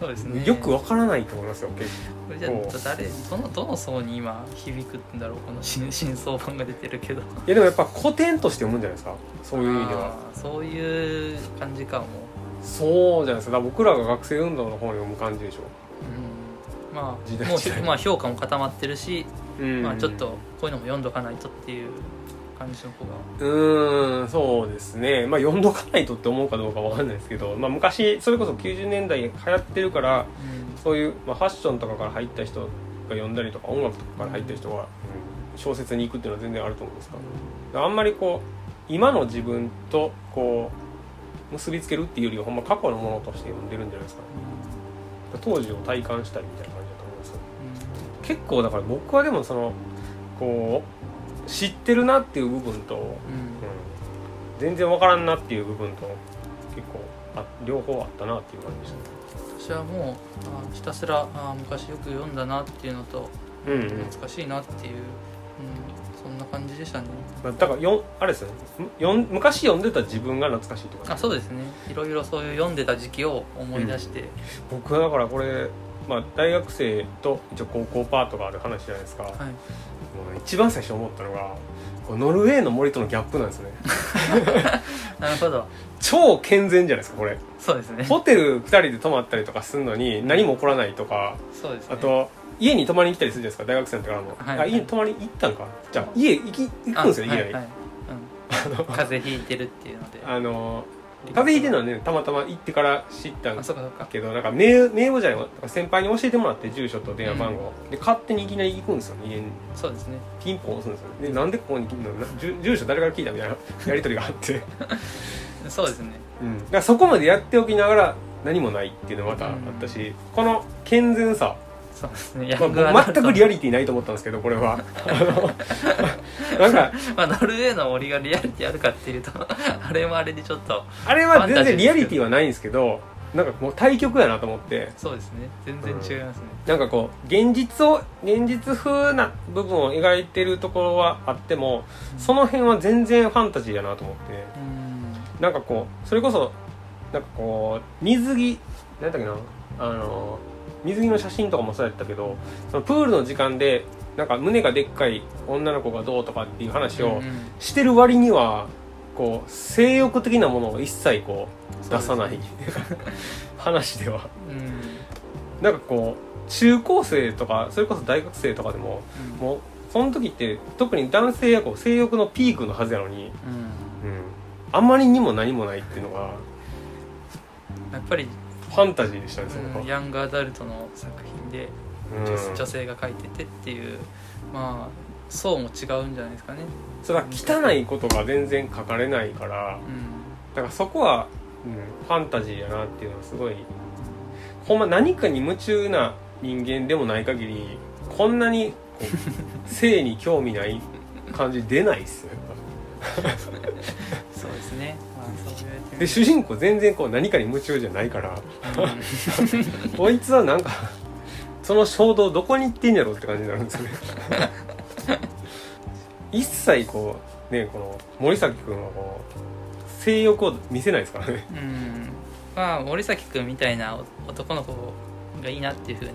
そうですね。よくわからないと思いますよ結これじゃあ誰どのどの層に今響くんだろうこの新新装版が出てるけど。構いやでもやっぱ古典として読むんじゃないですか？そういう意味では。そういう感じかも。そうじゃないですか。僕らが学生運動の本を読む感じでしょ。うん。まあもうまあ評価も固まってるし、うん。まあちょっとこういうのも読んどかないとっていう感じの子が。うーんそうですね。まあ読んどかないとって思うかどうかわかんないですけど、まあ、昔それこそ90年代流行ってるからそういう、まあ、ファッションとかから入った人が読んだりとか音楽とかから入った人が、うん小説に行くっていうのは全然あると思うんですか？らあんまりこう今の自分とこう結びつけるっていうよりはほんま過去のものとして読んでるんじゃないですか？当時を体感したりみたいな感じだと思いますよ。結構だから僕はでもそのこう知ってるなっていう部分と、うん。うん。うん全然わからんなっていう部分と結構あ両方あったなっていう感じでした。私はもうあひたすらあ昔よく読んだなっていうのとうんうん。懐かしいなっていう、うん、そんな感じでしたね。まあだからよんあれですよね。むよん昔読んでた自分が懐かしいとあそうですね。いろいろそういう読んでた時期を思い出して、僕はだからこれ、まあ、大学生と一応高校パートがある話じゃないですか、もはいう一番最初思ったのがノルウェーの森とのギャップなんですよね。なるほど。超健全じゃないですかこれ。そうですね。ホテル2人で泊まったりとかするのに何も起こらないとかそうですね。あと家に泊まりに来たりするじゃないですか大学生の時からも、はいあ家に泊まりに行ったんか？じゃあ家行き行くんですよ、家に、あはいはい。うん、風邪ひいてるっていうので。あの風邪ひいてるのはねたまたま行ってから知ったんあそうかそうか。けどなんか名名簿じゃない先輩に教えてもらって住所と電話番号、で勝手にいきなり行くんですよ家に。そうですね。ピンポン押すんですよ。でなんでここに来るの？な住住所誰から聞いたみたいな やり取りがあって、そうですね。うん、だからそこまでやっておきながら何もないっていうのがまたあったし、この健全さ、そう。ですねヤまあ、全くリアリティないと思ったんですけどこれは。あのなんかまあ、ノルウェーの森がリアリティあるかっていうとあれもあれでちょっとあれは全然リアリティはないんですけどなんかもう対極やなと思って。そうですね。全然違いますね、なんかこう現実を現実風な部分を描いてるところはあってもその辺は全然ファンタジーやなと思って。うん。なんかこうそれこそなんかこう水着何だっけなあの水着の写真とかもそうやったけどそのプールの時間でなんか胸がでっかい女の子がどうとかっていう話をうんしてる割にはこう性欲的なものを一切こう出さない。話では。うん。なんかこう中高生とかそれこそ大学生とかでもうん。もうその時って特に男性やこう性欲のピークのはずやのに、うん。うん、あまりにも何もないっていうのがやっぱり、ファンタジーでしたねそこうんヤングアダルトの作品でうん。女女性が描いててっていうまあ層も違うんじゃないですかね。それは汚いことが全然書かれないからうん。だからそこは、うん、ファンタジーやなっていうのはすごいほんま何かに夢中な人間でもない限りこんなにこう 性に興味ない感じ出ないっすよやっぱ。そうですねで主人公全然こう何かに夢中じゃないから。うん。こいつはなんかその衝動どこに行ってんやろって感じになるんですよね。一切こうねこの森崎君はこう性欲を見せないですからね。うん。まあ森崎君みたいな男の子がいいなっていうふうに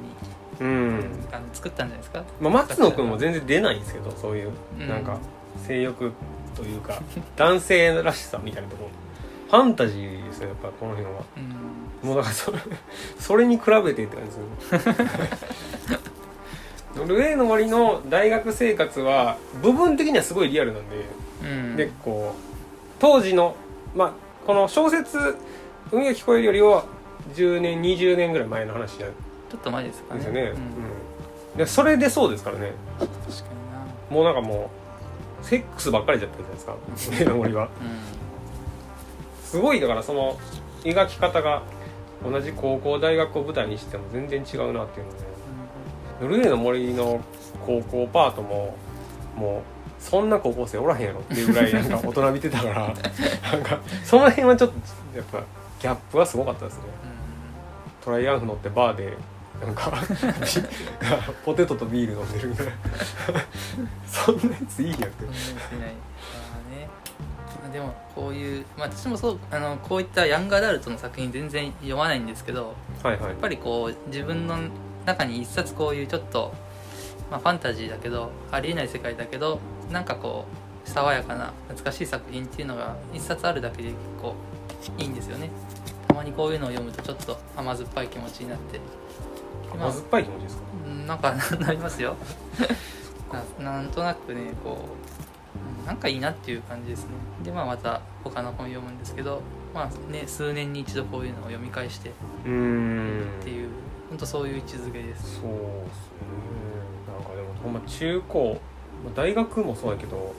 うん、あの作ったんじゃないですか？まあ、松野君も全然出ないんですけどそういううんなん。か性欲というか男性らしさみたいなところファンタジーですねやっぱこの辺は。うん。もうだからそれそれに比べてって感じですよノルウェーの森の大学生活は部分的にはすごいリアルなんで、うん。でこう当時のまあこの小説「海が聞こえる」よりは10年20年ぐらい前の話なんちょっと前ですかね。ですよね、うん。うん。でそれでそうですからね。確かにな。もうなんかもうセックスばっかりじゃったじゃないですか。ノルウェーの森は。うすごいだからその描き方が同じ高校大学を舞台にしても全然違うなっていうのでノルウェーの森の高校パートももうそんな高校生おらへんやろっていうぐらいなんか大人びてたから なんかその辺はちょっとやっぱギャップはすごかったですね。んトライアンフ乗ってバーでなんか ポテトとビール飲んでるみたい。なそんなやついいやってでもこういう、まあ、私もそうあのこういったヤングアダルトの作品全然読まないんですけどはいはい。やっぱりこう自分の中に一冊こういうちょっと、まあ、ファンタジーだけどありえない世界だけどなんかこう爽やかな懐かしい作品っていうのが一冊あるだけで結構いいんですよね。たまにこういうのを読むとちょっと甘酸っぱい気持ちになって。甘酸っぱい気持ちですか？うんなんか なりますよ。ななんとなくねこううんなんかいいなっていう感じですね。でまあまた他の本読むんですけどまあね数年に一度こういうのを読み返してっていう本当そういう位置づけです。そうですね。なんかでもほんま中高大学もそうやけど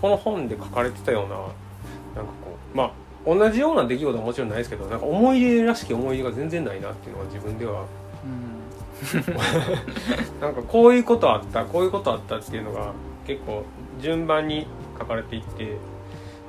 この本で書かれてたようななんかこうまあ同じような出来事はもちろんないですけどなんか思い出らしき思い出が全然ないなっていうのは自分ではうん。なんかこういうことあったこういうことあったっていうのが結構順番に書かれていって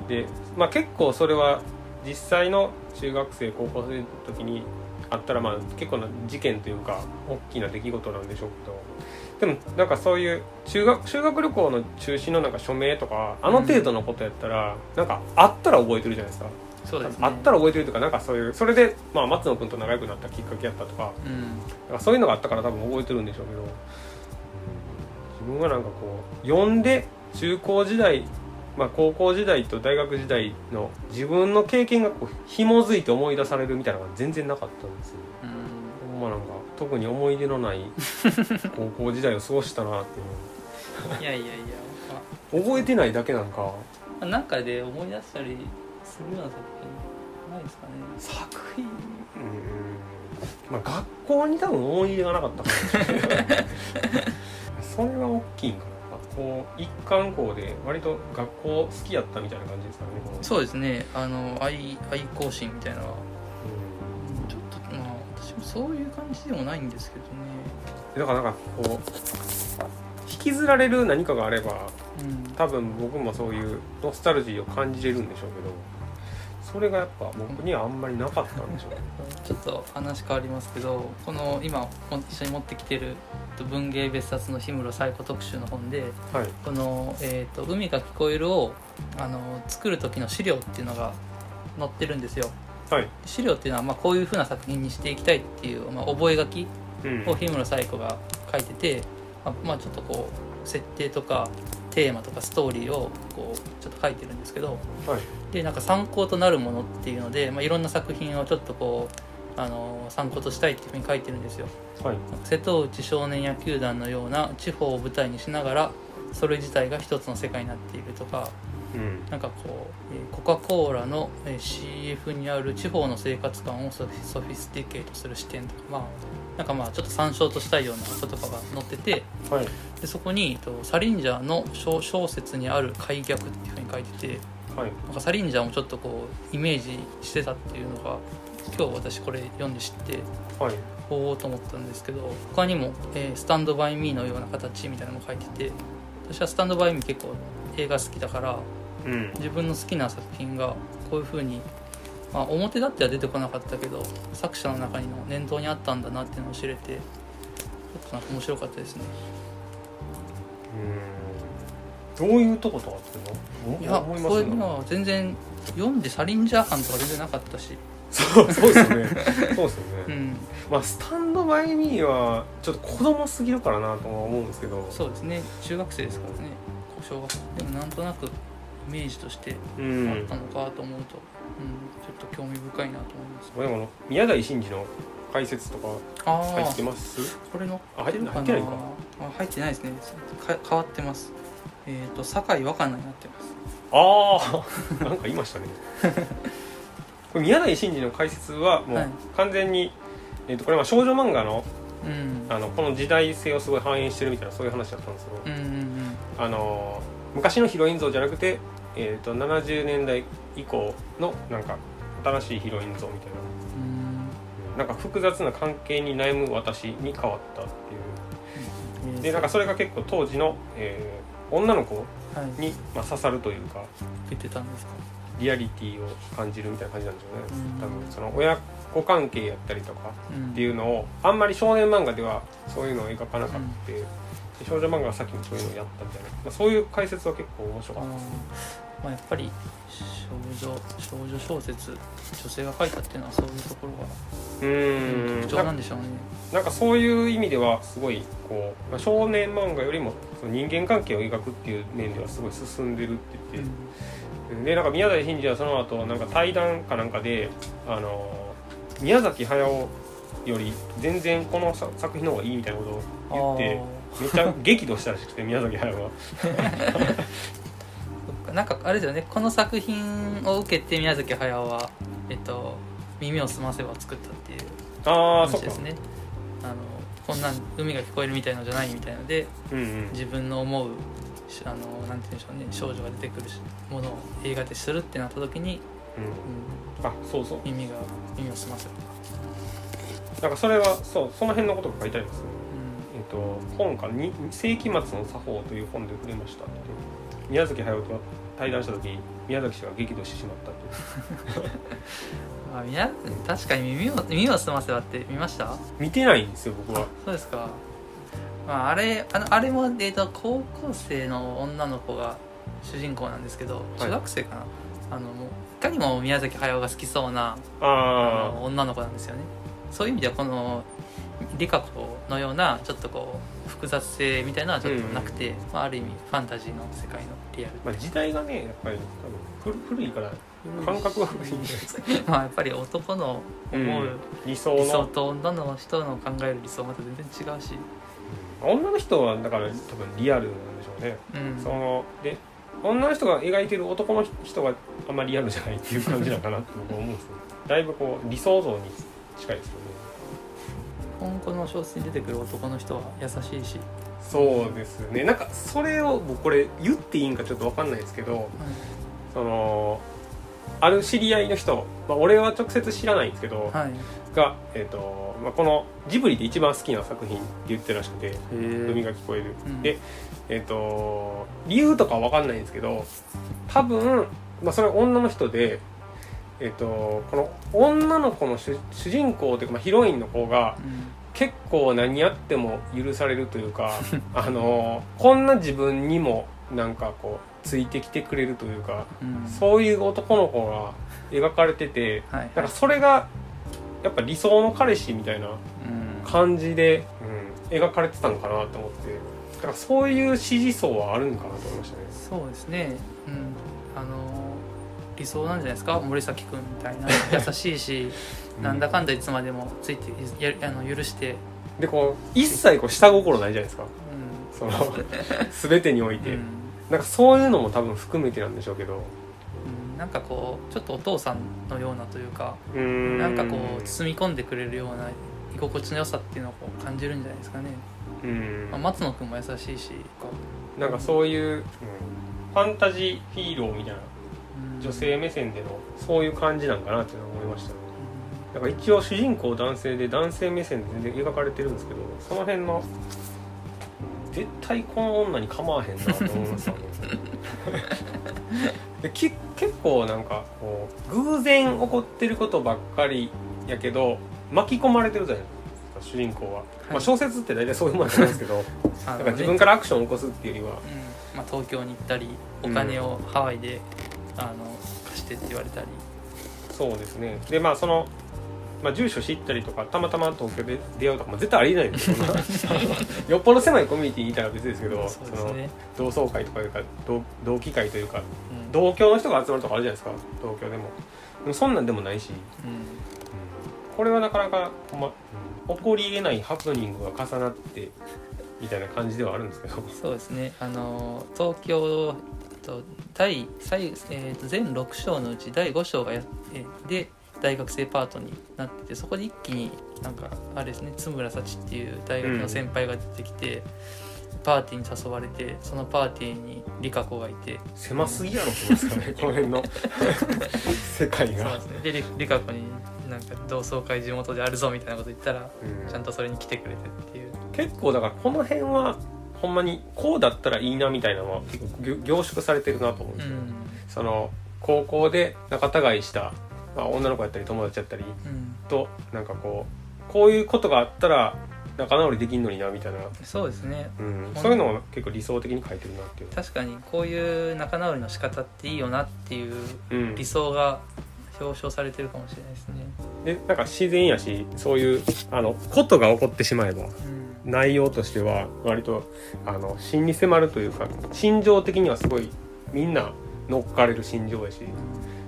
で、まあ、結構それは実際の中学生高校生の時にあったらまあ結構な事件というか大きな出来事なんでしょうけどでもなんかそういう中学修学旅行の中止のなんか署名とかあの程度のことやったら、なんかあったら覚えてるじゃないですか。そうですねあったら覚えてるとかなんかそういうそれで、まあ、松野君と仲良くなったきっかけやったとかうんそういうのがあったから多分覚えてるんでしょうけど自分はなんかこう読んで中高時代、まあ、高校時代と大学時代の自分の経験がこう紐づいて思い出されるみたいなのが全然なかったんですよ。うん。ほんまなんか特に思い出のない 高校時代を過ごしたなっていう。いやいやいや、覚えてないだけなんか。まあ、なんかで思い出したりするような作品ないですかね。作品？うん。まあ学校に多分思い出がなかったかもしれない。それは大きいんかな学校一貫校で割と学校好きやったみたいな感じですかねそうですね。あの愛愛好心みたいな。のはうちょっとまあ私もそういう感じでもないんですけどね。んだからなんかこう引きずられる何かがあればうん。多分僕もそういうノスタルジーを感じれるんでしょうけどそれがやっぱ僕にはあんまりなかったんでしょうね。ちょっと話変わりますけどこの今一緒に持ってきてる文芸別冊の氷室冴子特集の本ではい。この、えーと「海が聞こえるを」あの作る時の資料っていうのが載ってるんですよ。はい、資料っていうのは、まあ、こういう風な作品にしていきたいっていう、まあ、覚書を氷室冴子が書いてて、まあまあ、ちょっとこう設定とかテーマとかストーリーをこうちょっと書いてるんですけどはい。でなんか参考となるものっていうので、まあ、いろんな作品をちょっとこうあの参考としたいっていうふうに書いてるんですよ。はい。瀬戸内少年野球団のような地方を舞台にしながらそれ自体が一つの世界になっているとかうん。なんかこう、えーコカ・コーラのえー CF にある地方の生活感をソフィソフィスティケートする視点とかまあなんかまあちょっと参照としたいような言葉が載っててはい。でそこにえっとサリンジャーの小小説にある開逆っていうふうに書いててはい。なんかサリンジャーもちょっとこうイメージしてたっていうのが今日私これ読んで知ってはい。おおと思ったんですけど他にも、えースタンドバイミーのような形みたいなのも書いてて私はスタンドバイミー結構映画好きだからうん。自分の好きな作品がこういう風にまあ表立っては出てこなかったけど作者の中にも念頭にあったんだなっていうのを知れてちょっとなんか面白かったですね。うん。どういうとことかっていうの？いや思いますこういうのは全然読んでサリンジャー班とか全然なかったし。そうそうですよね。そうですよね、うん。まあスタンドバイミーはちょっと子供すぎるからなとは思うんですけど。そうですね。中学生ですからね。小学校でもなんとなくイメージとしてうん。あったのかと思うと、うんちょっと興味深いなと思います。でも宮台真司の解説とかあ入ってあます？これのあ入ってないんか。あ入ってないですね。か変わってます。えっ、と酒井若菜になってます。ああ なんか言いましたね。これ宮台真司の解説はもはい。う完全に、えー、とこれは少女漫画のうん。あのこの時代性をすごい反映してるみたいなそういう話だったんですよ、うんうんあの昔のヒロイン像じゃなくて、えー、と70年代以降のなんか新しいヒロイン像みたいうん。ななんか複雑な関係に悩む私に変わったっていう。うん。でなんかそれが結構当時の、えー女の子はい。に、まあ、刺さるというか受けてたんですか？リアリティを感じるみたいな感じなんでしょうね。うん。多分その親子関係やったりとかうんっていうのをあんまり少年漫画ではそういうのを描かなかった、で少女漫画が先にそういうのをやったみたいな、まあ、そういう解説は結構面白かっまあ、やっぱり少女少女小説女性が書いたっていうのはそういうところがうーん。特徴なんでしょうね。なんかそういう意味ではすごいこう、まあ、少年漫画よりもその人間関係を描くっていう面ではすごい進んでるって言って、でなんか宮台真司はその後なんか対談かなんかであの宮崎駿より全然このさ作品の方がいいみたいなことを言ってめっちゃ激怒したらしくて宮崎駿は。なんかあれですよね。この作品を受けて宮崎駿はえっと「耳をすませば」を作ったっていうああそっか話ですね。あのこんなん海が聞こえるみたいのじゃないみたいのでうんうん。自分の思うしあのなんて言うんでしょうね。少女が出てくるしものを映画でするってなった時に、うん。うん、あそうそう。耳が耳をすませば、なんかそれはそうその辺のことが書いてありますねと、本かに「世紀末の作法」という本で触れました宮崎駿と対談した時宮崎氏が激怒してしまったという。あ、みな確かに耳を耳をすませばって見ました？見てないんですよ僕は。そうですか、まあ、あれあのあれも、えー、と高校生の女の子が主人公なんですけど中学生かな、あのもういかにも宮崎駿が好きそうなああの女の子なんですよね。そういう意味ではこの理香子のようなちょっとこう複雑性みたいなのはちょっとなくて、まあ、ある意味ファンタジーの世界の。リアルまあ、時代がねやっぱり多分古古いから感覚は古いんじゃないですかまあやっぱり男の思う理想理想のと女の人の考える理想はまた全然違うし、女の人はだから多分リアルなんでしょうね、うん、そので女の人が描いてる男の人があんまりリアルじゃないっていう感じなのかなって僕は思うんですよ。だいぶこう理想像に近いですよね今後の小説に出てくる男の人は優しいし、そうですね。なんかそれを僕これ言っていいんかちょっと分かんないですけどそのある知り合いの人、まあ、俺は直接知らないんですけど、はい、が、えーとまあ、このジブリで一番好きな作品って言ってるらしくて「海へが聞こえる」うん。で、えー、と理由とかは分かんないんですけど多分、まあ、それは女の人で、えー、とこの女の子の主主人公というか、まあ、ヒロインの子がうん。結構何やっても許されるというか あのこんな自分にもなんかこうついてきてくれるというかうん。そういう男の子が描かれててはい。なんかそれがやっぱ理想の彼氏みたいなうん。感じで、うん、描かれてたのかなと思ってだからそういう支持層はあるんかなと思いましたね。そうですね、うん、あの理想なんじゃないですか？森崎君みたいな。優しいし、なんだかんだいつまでもついてやあの許して、でこう一切こう下心ないじゃないですか。うその全てにおいんて、うん。なんかそういうのも多分含めてなんでしょうけど。うん。なんかこうちょっとお父さんのようなというかうなんかこう包み込んでくれるような居心地の良さっていうのを感じるんじゃないですかね、うん。まあ、松野君も優しいしこなんかそういう、うん。ファンタジーヒーローみたいな女性目線でのそういう感じなんかなっていうのは思いましたね。だから一応主人公男性で男性目線で全然描かれてるんですけどその辺の絶対この女に構わへんなと思いましたねで き結構なんかこう偶然起こってることばっかりやけど巻き込まれてるじゃないですか。主人公は、まあ、小説って大体そういうもんなんですけど だから自分からアクションを起こすっていうよりは。うん。まあ、東京に行ったりお金をハワイで、あの貸してって言われたり。そうですね。でまあその、まあ、住所知ったりとかたまたま東京で出会うとかも絶対ありえないんです。よ よっぽど狭いコミュニティにいたら別ですけどそうですね、その同窓会とかいうか同同期会というかうん。同郷の人が集まるとかあるじゃないですか東京でも。でもそんなんでもないし、うん。これはなかなかま、起こりえないハプニングが重なってみたいな感じではあるんですけど。そうですね。あの東京と第最、えー、と全6章のうち第5章がやえーで大学生パートになっててそこで一気になんかあれですね津村幸っていう大学の先輩が出てきて、パーティーに誘われてそのパーティーに理香子がいて。狭すぎやろと思いますかねこの辺の。世界そうがで、すね。で理理香子になんか同窓会地元であるぞみたいなこと言ったらうん。ちゃんとそれに来てくれてっていう。結構だからこの辺はほんまにこうだったらいいなみたいなのは結構凝凝縮されてるなと思うんですよ、うん。その高校で仲違いした、まあ、女の子やったり友達やったりうん。となんかこうこういうことがあったら仲直りできんのになみたいな、そうですね。うん、そういうのを結構理想的に書いてるなっていう。確かにこういう仲直りの仕方っていいよなっていううん。理想が表彰されてるかもしれないですね、でなんか自然やしそういうあのことが起こってしまえばうん内容としては割とあの真に迫るというか心情的にはすごいみんな乗っかれる心情やし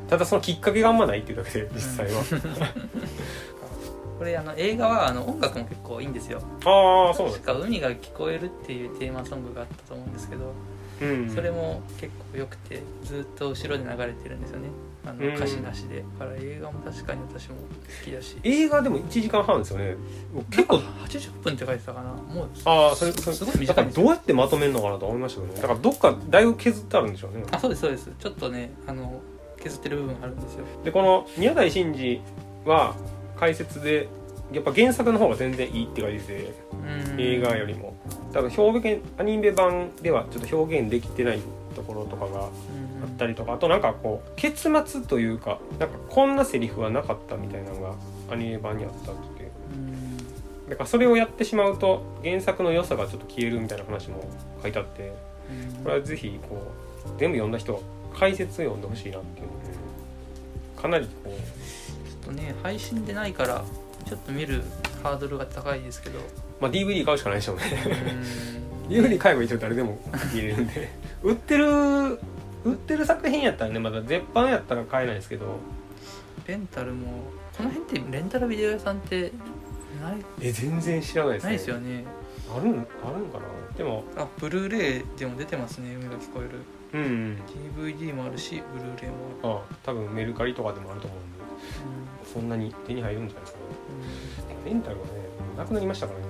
ただそのきっかけがあんまないっていうだけで実際は、これあの映画はあの音楽も結構いいんですよ。ああそうなん確か「海が聞こえる」っていうテーマソングがあったと思うんですけどうん。それも結構良くてずっと後ろで流れてるんですよねあのうん。歌詞なしで。だから映画も確かに私も好きだし。映画でも1時間半ですよね。結構なんか80分って書いてたかな。もうああそれそれすごいだ短いんですよ。からどうやってまとめるのかなと思いましたけどね。だからどっかだいぶ削ってあるんでしょうね。あそうですそうです。ちょっとねあの削ってる部分あるんですよ。でこの宮台真司は解説でやっぱ原作の方が全然いいって書いててうん。映画よりも。多分表現アニメ版ではちょっと表現できてないところとかがあうんったりとかあとなんかこう結末というかなんかこんなセリフはなかったみたいなのがアニメ版にあったって言ってうん。だからそれをやってしまうと原作の良さがちょっと消えるみたいな話も書いてあってこれはぜひこう全部読んだ人は解説を読んでほしいなっていう。のでかなりこうちょっとね配信でないからちょっと見るハードルが高いですけど。まあ DVD 買うしかないでしょうね。うん。DVD 買えばいい人誰でも見れるんで売ってる売ってる作品やったらねまだ絶版やったら買えないですけど。レンタルもこの辺ってレンタルビデオ屋さんってない？え全然知らないですね。ないですよね。あるんあるんかな？でもあブルーレイでも出てますね海が聞こえるうん、DVD もあるしブルーレイもある。あ多分メルカリとかでもあると思うんで。そんなに手に入るんじゃないですかね。レンタルがねなくなりましたからね。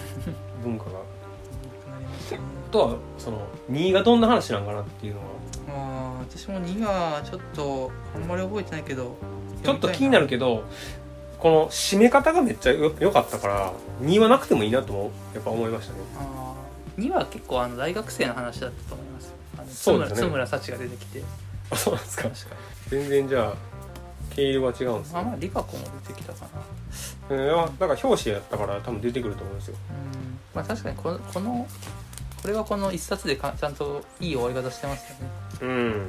文化がとはその2がどんな話なんかなっていうのは。まあ私も2がちょっとあんまり覚えてないけどちょっと気になるけどこの締め方がめっちゃよ良かったから2はなくてもいいなともやっぱ思いましたね。あー2は結構あの大学生の話だったと思いますあのそうですね。津村幸が出てきて。あそうなんですか。全然じゃあ毛色が違うんですねあまあリカ子も出てきたかなえー、だから表紙やったから多分出てくると思うんですよ。うん。まあ確かにこのこのこれはこの一冊でかちゃんといい終わり方してますよね。うん。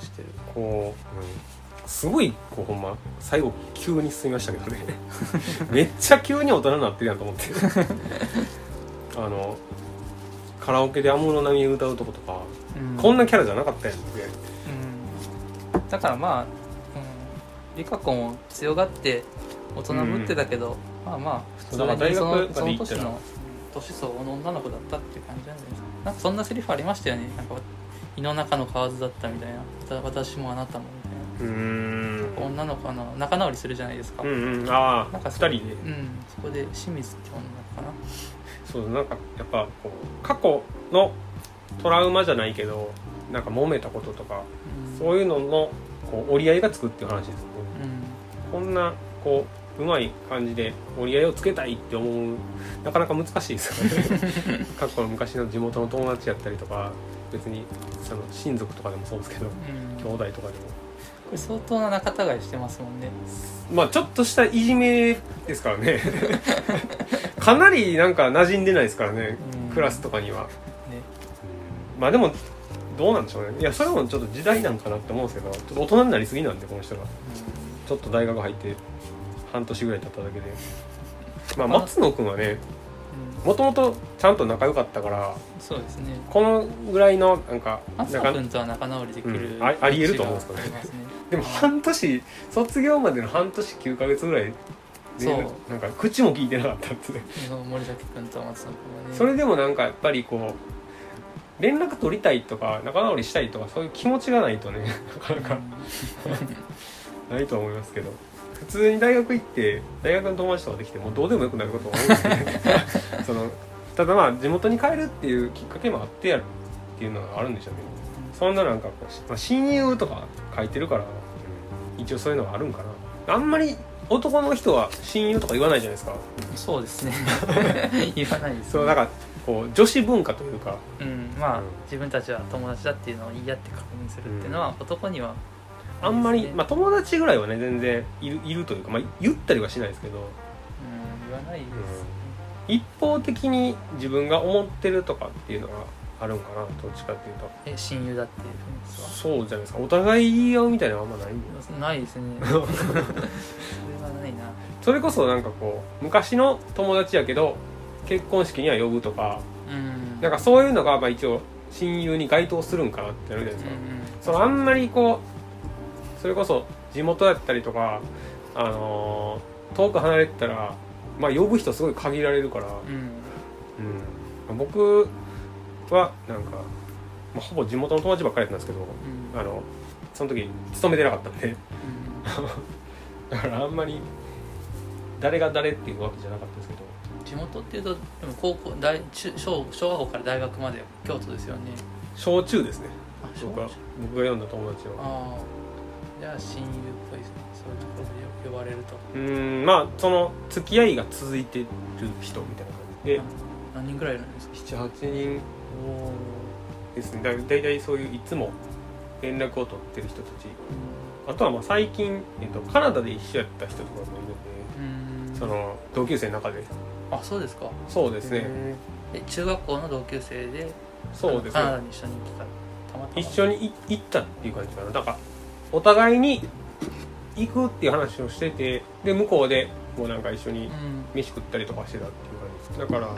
してるこう、うん、すごいこうほんま最後急に進みましたけどね。めっちゃ急に大人になってるやんと思って。あのカラオケで安室奈美恵歌うとことか、うん。こんなキャラじゃなかったやんって。うん。だからまあ、うん、リカ子も強がって大人ぶってたけど、まあまあ普通にそのその年の年相応の女の子だったって感じなんじゃないですかなんかそんなセリフありましたよね。なんか胃の中の蛙だったみたいな。私もあなたもみたいな。ん。女の子の仲直りするじゃないですか、うんうんああ2なんかそ人で。うん。そこで清水って女の子かな。そうなんかやっぱこう過去のトラウマじゃないけどなんか揉めたこととかうん。そういうののこう折り合いがつくっていう話ですよね。うん。こんなこううまい感じで折り合いをつけたいって思うなかなか難しいですよね。過去の昔の地元の友達やったりとか別にその親族とかでもそうですけどうん。兄弟とかでも。これ相当な仲違いしてますもんね。まあちょっとしたいじめですからね。かなりなんか馴染んでないですからねうん。クラスとかには。ね。まあでもどうなんでしょうね。いやそれもちょっと時代なんかなって思うんですけどちょっと大人になりすぎなんでこの人が。ちょっと大学入って半年ぐらい経っただけで。まあ松野君はねうん。もともとちゃんと仲良かったからそうですね。このぐらいのなんか松野君とは仲直りできる、うん。あありえると思うんですけどねね。でも半年卒業までの半年9ヶ月ぐらいでそう。なんか口も聞いてなかったって。森崎君と松野君はね。それでもなんかやっぱりこう連絡取りたいとか仲直りしたいとかそういう気持ちがないとねなかなか ないと思いますけど普通に大学行って大学の友達とかできてもうどうでもよくなることは多いですね。そのただまあ地元に帰るっていうきっかけもあってやるっていうのがあるんでしょうねそんななんかこう、まあ、親友とか書いてるから、一応そういうのがあるんかな。あんまり男の人は親友とか言わないじゃないですか。そうですね。言わないです、ね、そうなんかこう女子文化というか。うんまあ、うん。自分たちは友達だっていうのを言い合って確認するっていうのは、男にはあんまり、まあ友達ぐらいはね全然いるいるというか、まあ、言ったりはしないですけど。うん言わないです、ね。一方的に自分が思ってるとかっていうのがあるんかなどっちかっていうと。え親友だっていうふうにそうじゃないですか。お互い言い合うみたいなのはあんまないんだよないですね。それはないな。それこそなんかこう昔の友達やけど結婚式には呼ぶとかうん。なんかそういうのがまあ一応親友に該当するんかなってなるじゃないですか、そのあんまりこうそれこそ地元やったりとか、あのー遠く離れてたら、まあ、呼ぶ人すごい限られるから、うん。うん。うん、僕はなんか、まあ、ほぼ地元の友達ばっかりやったんですけどうん。あのその時勤めてなかったんで。うん。だからあんまり誰が誰っていうわけじゃなかったですけど。地元っていうとでも高校大中小小学校から大学まで京都ですよね。小中ですね。あ僕は小僕が読んだ友達は。ああじゃあ親友っぽいですね。そういうところでよく呼ばれると。うーんまあその付き合いが続いてる人みたいな感じで。何人ぐらいいるんですか？78人ですね。だだいたいそういういつも連絡を取ってる人たち。あとはまあ最近、えっと、カナダで一緒やった人とかもいるんで。うん。その同級生の中で。あそうですか。そうですね。え中学校の同級生でそうですね。カナダに一緒に来たたまたま。一緒にい行ったっていう感じかな。だからお互いに行くっていう話をしててで向こうでもうなんか一緒にうん。飯食ったりとかしてたっていう感じ。ですだから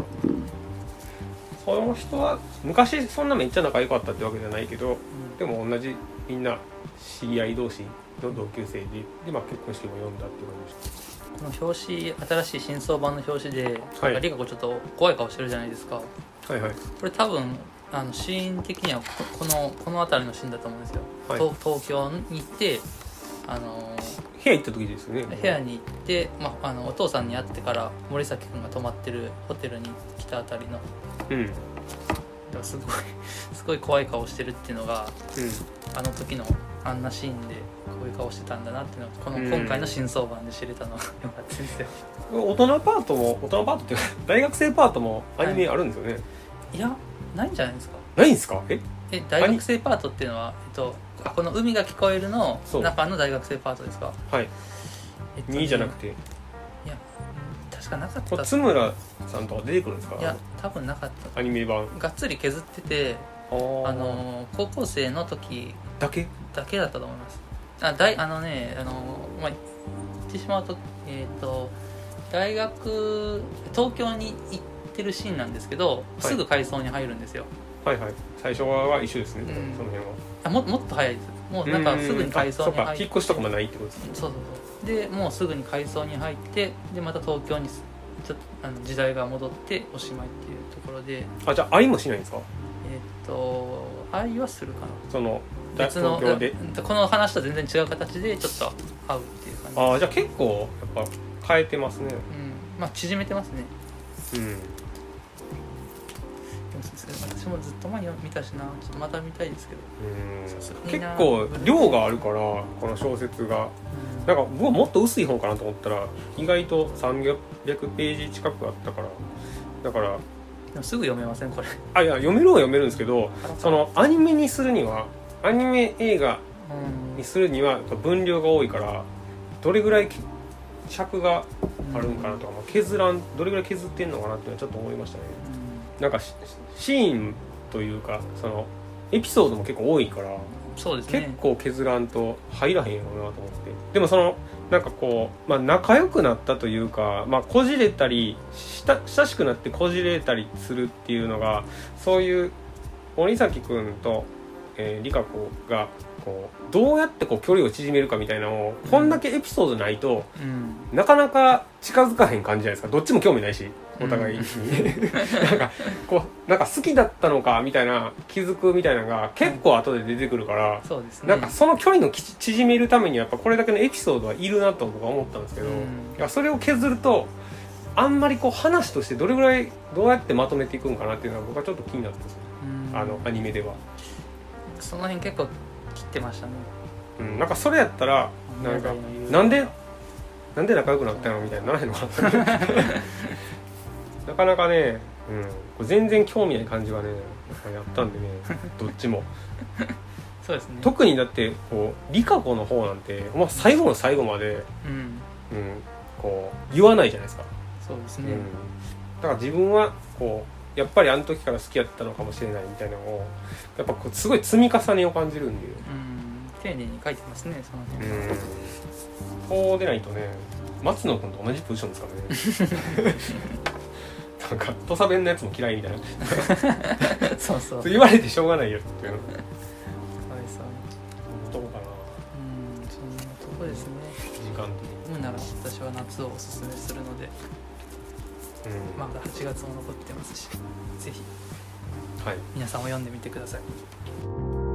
その人は昔そんなめっちゃ仲良かったってわけじゃないけどでも同じみんな知り合い同士の同級生でで、まあ、結婚式も読んだっていう感じでしこの表紙新しい新装版の表紙で、はい。リカ子ちょっと怖い顔してるじゃないですか。たはいはい。これ多分あのシーン的にはここのこの辺りのシーンだと思うんですよ、はい。東東京に行ってあの部屋行った時ですよね。部屋に行って、まあ、あのお父さんに会ってから森崎君が泊まってるホテルに来たあたりの。うん。すごい すごい怖い顔してるっていうのがあの時のあんなシーンでこういう顔してたんだなっていうのがこのうん。今回の新装版で知れたのがよかったですよ。大人パートも大人パートっていうか 大学生パートもアニメあるんですよね、いやないんじゃないですか。ないんですか？え？え大学生パートっていうのは、えっと、あこの「海が聞こえる」の中の大学生パートですか、はい。えっとね2じゃなくて。いやうん確かなかっこたれ津村さんとか出てくるんですか？いや多分なかった。アニメ版。がっつり削っててあの高校生の時だけ？だけだったと思います。あ大あのねあの、まあ、言ってしまうとえっ、と大学東京に行ってるシーンなんですけど、い。すぐ改装に入るんですよはいはい。最初は一緒ですね、うん。その辺は。あももっと早いです。もうなんかすぐに改装にあそうか入って引っ越しとかもないってことですね。そうそうそう。でもうすぐに改装に入ってでまた東京にすちょっとあの時代が戻っておしまいっていうところで。えあじゃあ愛もしないんですか？ーっと愛はするかな。そのだ別の東京で？だこの話と全然違う形でちょっと会うっていう感じ。ああじゃあ結構やっぱ変えてますね。うん。まあ縮めてますね。うん私もずっと前に見たしなちょっとまた見たいですけど、結構量があるからこの小説が。うん。なんか僕はもっと薄い本かなと思ったら意外と300ページ近くあったから。だからすぐ読めませんこれ。あいや読めるは読めるんですけどそのアニメにするにはアニメ映画うんにするには分量が多いからどれぐらい尺があるんかなとか、まあ削らんどれぐらい削ってんのかなっていうのはちょっと思いましたね。なんかしシーンというかそのエピソードも結構多いからうんそうです結ね構削らんと入らへんやろうなと思って。でもそのなんかこう、まあ、仲良くなったというか、まあ、こじれたりした親しくなってこじれたりするっていうのがそういう森崎君と、えー、理香子がこうどうやってこう距離を縮めるかみたいなのをこんだけエピソードないと、うん。なかなか近づかへん感じじゃないですか。どっちも興味ないしお互いに、なんかこうなんか好きだったのかみたいな気づくみたいなのが結構後で出てくるから、そうですね。なんかその距離のき縮めるためにはやっぱこれだけのエピソードはいるなと僕は思ったんですけど、うん。いやそれを削るとあんまりこう話としてどれぐらいどうやってまとめていくんかなっていうのは僕はちょっと気になってます、うん。あのアニメでは、その辺結構切ってましたね。うん、なんかそれやったらなんかなんでなんで仲良くなったのみたいにならへんのかななかなかね、うん、全然興味ない感じがねやったんでね どっちも。そうですね。特にだってこうリカ子の方なんて、まあ、最後の最後まで、うん。うん、こう言わないじゃないですか、そうですね。うん、だから自分はこうやっぱりあの時から好きやったのかもしれないみたいなのをやっぱこうすごい積み重ねを感じるんで。うん。丁寧に書いてますねそのう辺。はん。こうでないとね松野君と同じポジションですからね なんか土佐弁のやつも嫌いみたいな。そうそう。言われてしょうがないよっていうの。かな。うんそんなとこですね。時間的に。なら私は夏をおすすめするのでうん。まだ8月も残ってますしぜひ。はい。皆さんも読んでみてください